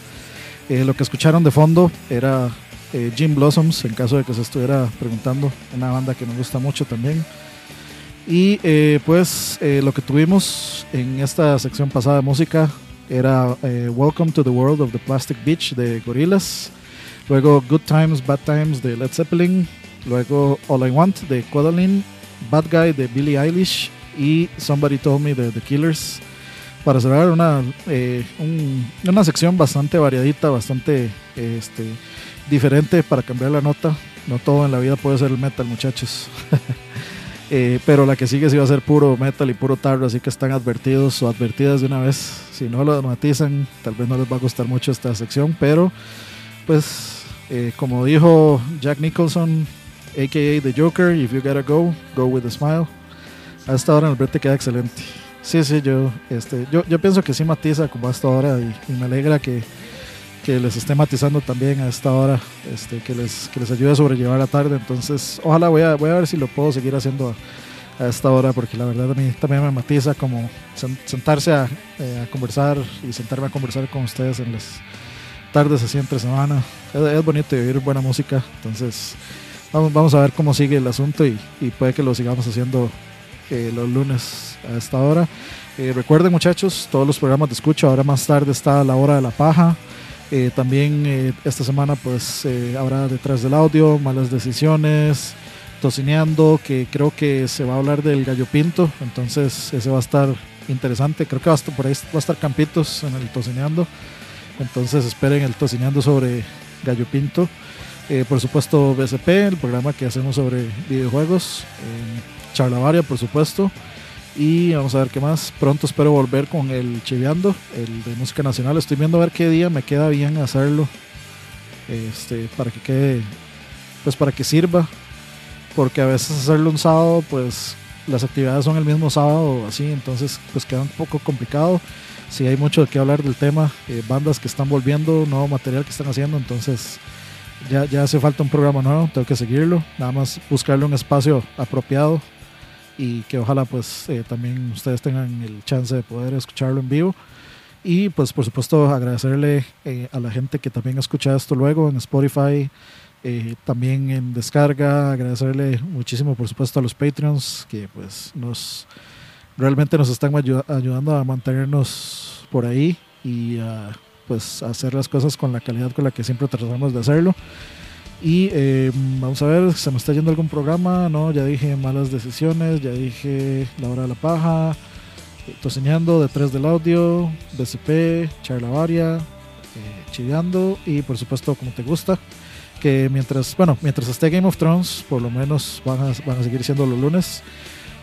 Eh, lo que escucharon de fondo era eh, Jim Blossoms, en caso de que se estuviera preguntando, una banda que me gusta mucho también. Y eh, pues eh, lo que tuvimos en esta sección pasada de música era eh, Welcome to the World of the Plastic Beach de Gorillaz, luego Good Times, Bad Times de Led Zeppelin, luego All I Want de Codaline, Bad Guy de Billie Eilish y Somebody Told Me de The Killers. Para cerrar una, eh, un- una sección bastante variadita, bastante este, diferente para cambiar la nota. No todo en la vida puede ser el metal, muchachos. Eh, pero la que sigue sí va a ser puro metal y puro tarro, así que están advertidos o advertidas de una vez. Si no lo matizan, tal vez no les va a gustar mucho esta sección, pero pues eh, como dijo Jack Nicholson, aka The Joker, if you gotta go, go with a smile. A esta hora en el brete queda excelente. Sí, sí, yo, este, yo, yo pienso que sí matiza como a esta hora y, y me alegra que, que les esté matizando también a esta hora, este, que, les, que les ayude a sobrellevar la tarde. Entonces, ojalá voy a, voy a ver si lo puedo seguir haciendo a, esta hora, porque la verdad a mí también me matiza como sen- sentarse eh, a conversar y sentarme a conversar con ustedes en las tardes así entre semana. Es, es bonito oír buena música, entonces vamos, vamos a ver cómo sigue el asunto y, y puede que lo sigamos haciendo eh, los lunes a esta hora. Eh, recuerden muchachos, todos los programas de escucha, ahora más tarde está la hora de la paja. Eh, también eh, esta semana pues eh, habrá detrás del audio, malas decisiones, tocineando, que creo que se va a hablar del gallo pinto, entonces ese va a estar interesante, creo que va a estar, por ahí va a estar Campitos en el tocineando, entonces esperen el tocineando sobre gallo pinto. Eh, por supuesto BSP, el programa que hacemos sobre videojuegos, eh, Charlavaria por supuesto, y vamos a ver qué más. Pronto espero volver con el Chiveando, el de música nacional. Estoy viendo a ver qué día me queda bien hacerlo. Este, para que quede, pues para que sirva. Porque a veces hacerlo un sábado, pues las actividades son el mismo sábado así, entonces pues queda un poco complicado. Si hay mucho de qué hablar del tema, eh, bandas que están volviendo, nuevo material que están haciendo, entonces ya, ya hace falta un programa nuevo, tengo que seguirlo. Nada más buscarle un espacio apropiado y que ojalá pues eh, también ustedes tengan el chance de poder escucharlo en vivo y pues por supuesto agradecerle eh, a la gente que también escucha esto luego en Spotify eh, también en descarga agradecerle muchísimo por supuesto a los Patreons que pues nos realmente nos están ayu- ayudando a mantenernos por ahí y a pues hacer las cosas con la calidad con la que siempre tratamos de hacerlo y eh, vamos a ver, ¿se me está yendo algún programa? No, ya dije malas decisiones, ya dije la hora de la paja, eh, tocineando, detrás del audio, BCP, charlavaria, eh, chiveando y por supuesto como te gusta. Que mientras, bueno, mientras esté Game of Thrones, por lo menos van a, van a seguir siendo los lunes.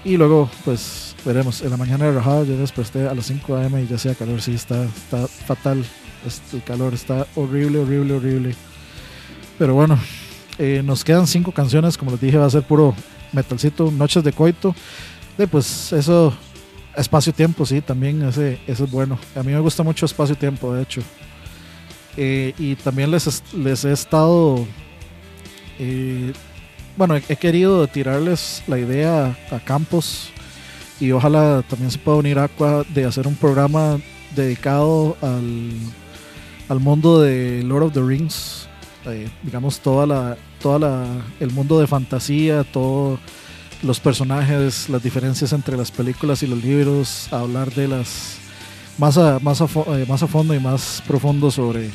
Y luego, pues veremos. En la mañana de rajada yo desperté a las 5 am y ya sea calor. Sí, está, está fatal. Este, el calor está horrible, horrible, horrible. Pero bueno, Eh, nos quedan cinco canciones, como les dije, va a ser puro metalcito, Noches de Coito. De, pues eso, espacio-tiempo, sí, también ese, eso es bueno. A mí me gusta mucho espacio-tiempo, de hecho. Eh, y también les, es- les he estado, eh, bueno, he, he querido tirarles la idea a Campos y ojalá también se pueda unir Aqua de hacer un programa dedicado al, al mundo de Lord of the Rings, eh, digamos toda la, toda la, el mundo de fantasía, todos los personajes, las diferencias entre las películas y los libros, hablar de las más a, más a, eh, más a fondo y más profundo sobre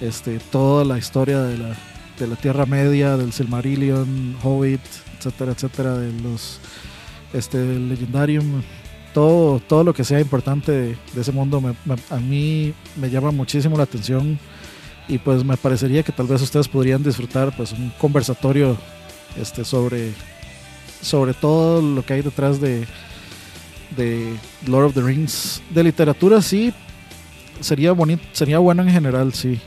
este, toda la historia de la, de la Tierra Media, del Silmarillion, Hobbit, etcétera, etcétera, de los este, Legendarium, todo, todo lo que sea importante de, ese mundo me- a mí me llama muchísimo la atención y pues me parecería que tal vez ustedes podrían disfrutar pues un conversatorio este, sobre, sobre todo lo que hay detrás de, de Lord of the Rings. De literatura sí, sería, bonito, sería bueno en general, sí.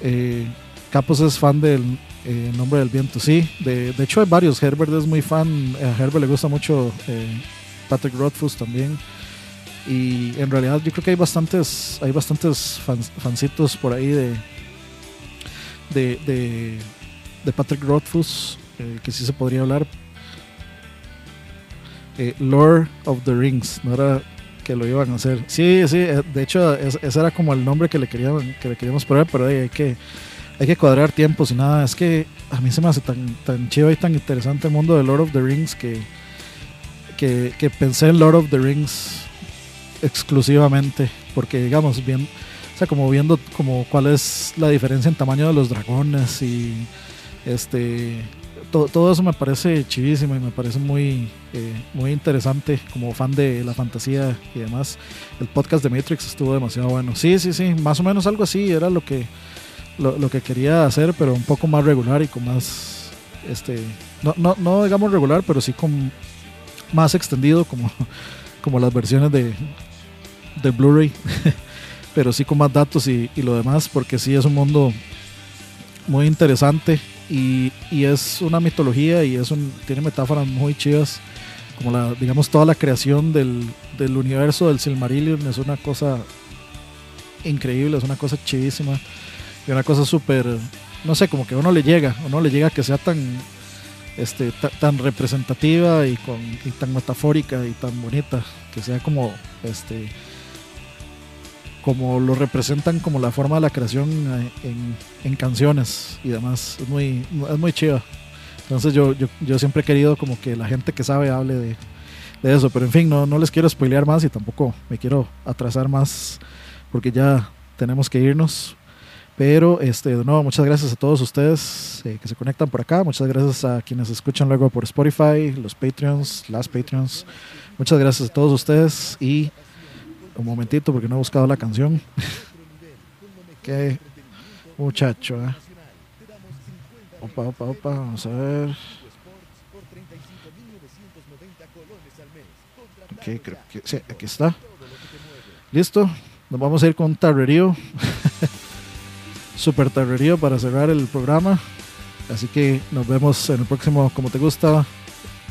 Eh, Capos es fan del eh, Nombre del Viento, sí. De, de hecho hay varios, Herbert es muy fan, a Herbert le gusta mucho eh, Patrick Rothfuss también. Y en realidad yo creo que hay bastantes, hay bastantes fans- fancitos por ahí de, de, de, Patrick Rothfuss, eh, que sí se podría hablar. Eh, Lord of the Rings, no era que lo iban a hacer. Sí, sí, de hecho es- ese era como el nombre que le querían, que le queríamos poner, pero hay que, hay que cuadrar tiempos y nada. Es que a mí se me hace tan, tan chido y tan interesante el mundo de Lord of the Rings que, que, pensé en Lord of the Rings exclusivamente, porque digamos, bien, o sea, como viendo como cuál es la diferencia en tamaño de los dragones y este to- todo eso me parece chivísimo y me parece muy eh, muy interesante como fan de la fantasía y demás. El podcast de Matrix estuvo demasiado bueno. Sí, sí, sí, más o menos algo así era lo que lo, lo que quería hacer, pero un poco más regular y con más este no, no, no digamos regular, pero sí con más extendido como como las versiones de de Blu-ray, pero sí con más datos y, y lo demás, porque sí es un mundo muy interesante y, y es una mitología y es un, tiene metáforas muy chidas, como la, digamos, toda la creación del, del universo del Silmarillion es una cosa increíble, es una cosa chidísima y una cosa súper, no sé, como que a uno le llega, a uno le llega que sea tan este, ta- tan representativa y, con, y tan metafórica y tan bonita, que sea como este como lo representan como la forma de la creación eh, en, en canciones y demás. Es muy, es muy chido. Entonces yo, yo, yo siempre he querido como que la gente que sabe hable de, de eso. Pero en fin, no, no les quiero spoilear más y tampoco me quiero atrasar más porque ya tenemos que irnos. Pero este, de nuevo, muchas gracias a todos ustedes eh, que se conectan por acá. Muchas gracias a quienes escuchan luego por Spotify, los Patreons, las Patreons. Muchas gracias a todos ustedes. Y un momentito porque no he buscado la canción. Qué muchacho, ¿eh? Opa, opa, opa, vamos a ver. Ok, creo que sí, aquí está. Listo, nos vamos a ir con tarrerío. Super tarrerío para cerrar el programa. Así que nos vemos en el próximo Como Te Gusta.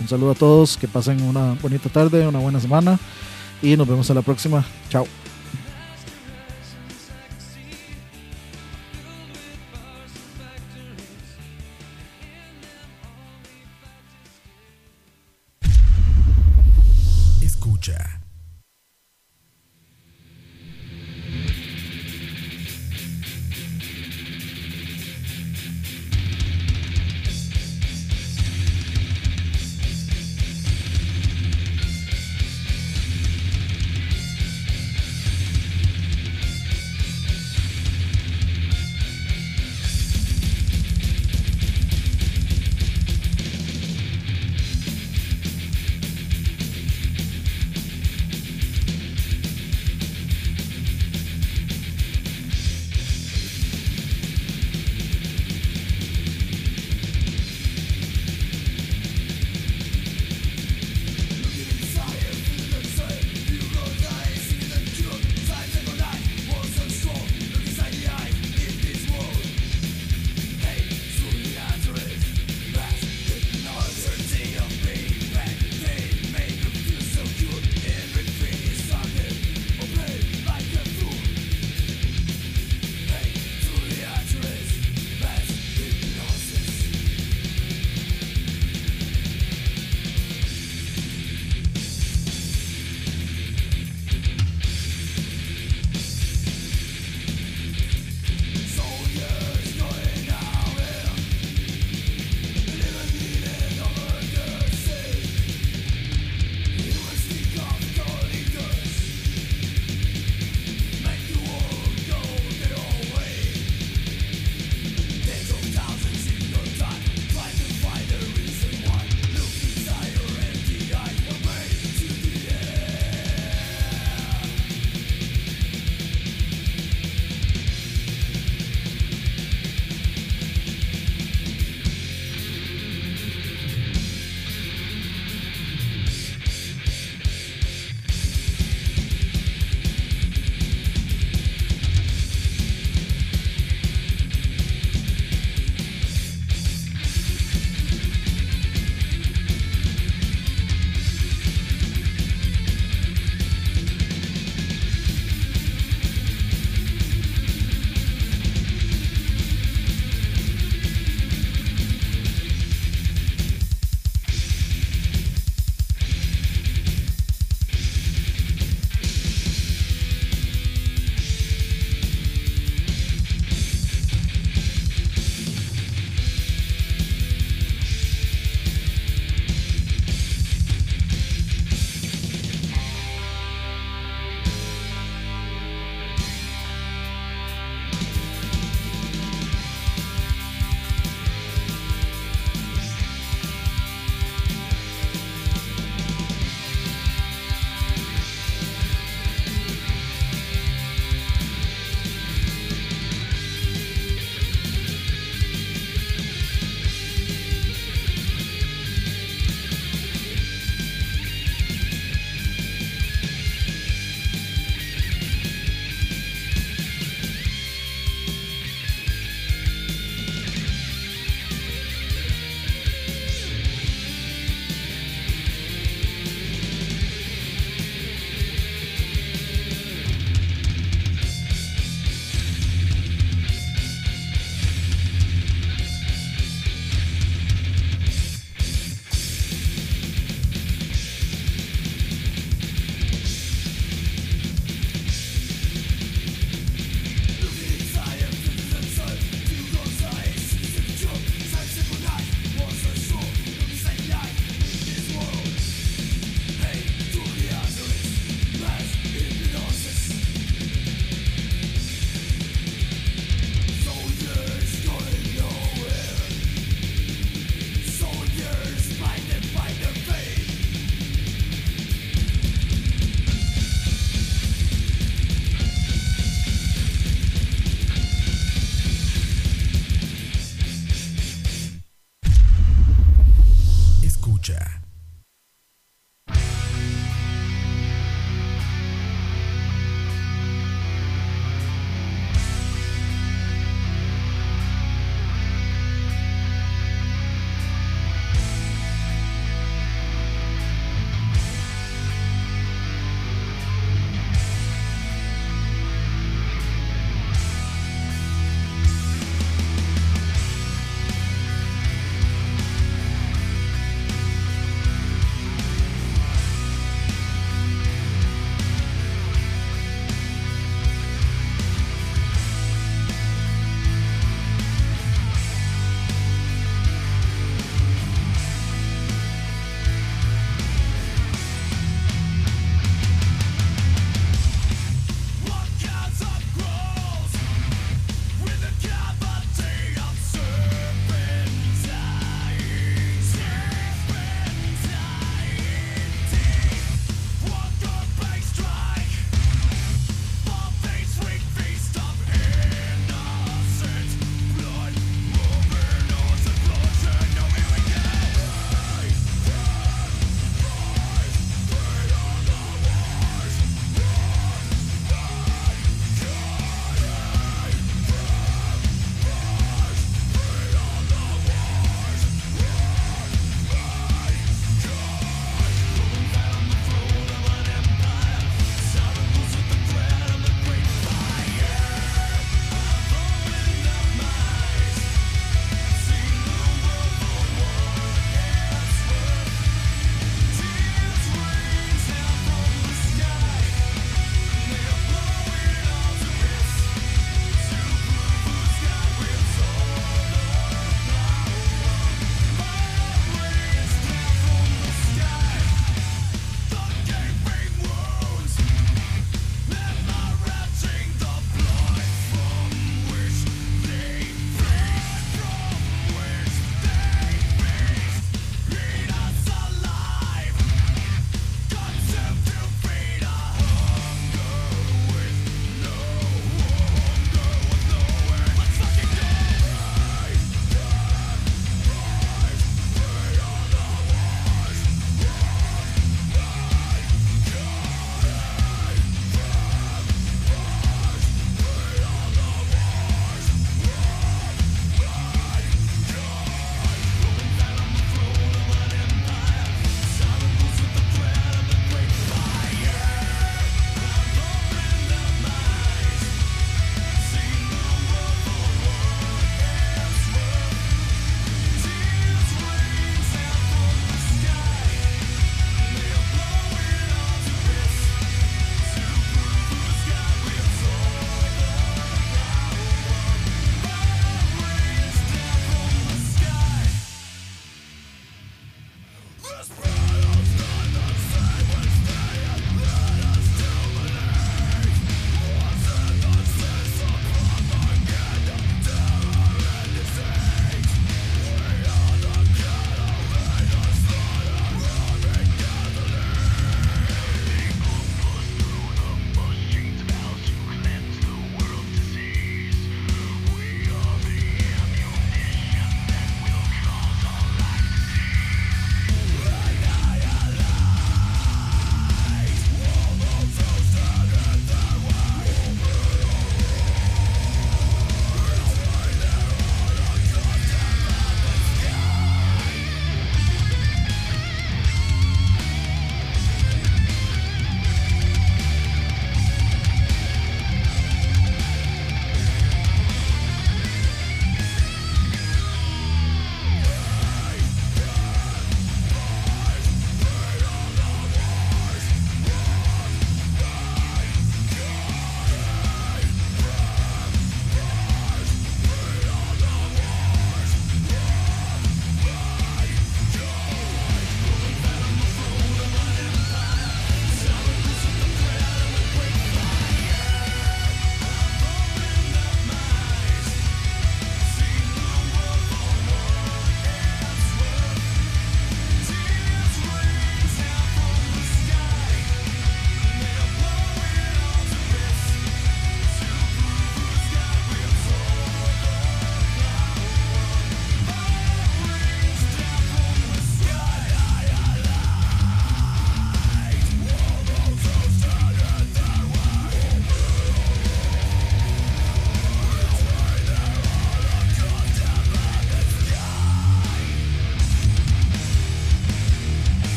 Un saludo a todos, que pasen una bonita tarde, una buena semana y nos vemos a la próxima. Chao.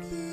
ask you.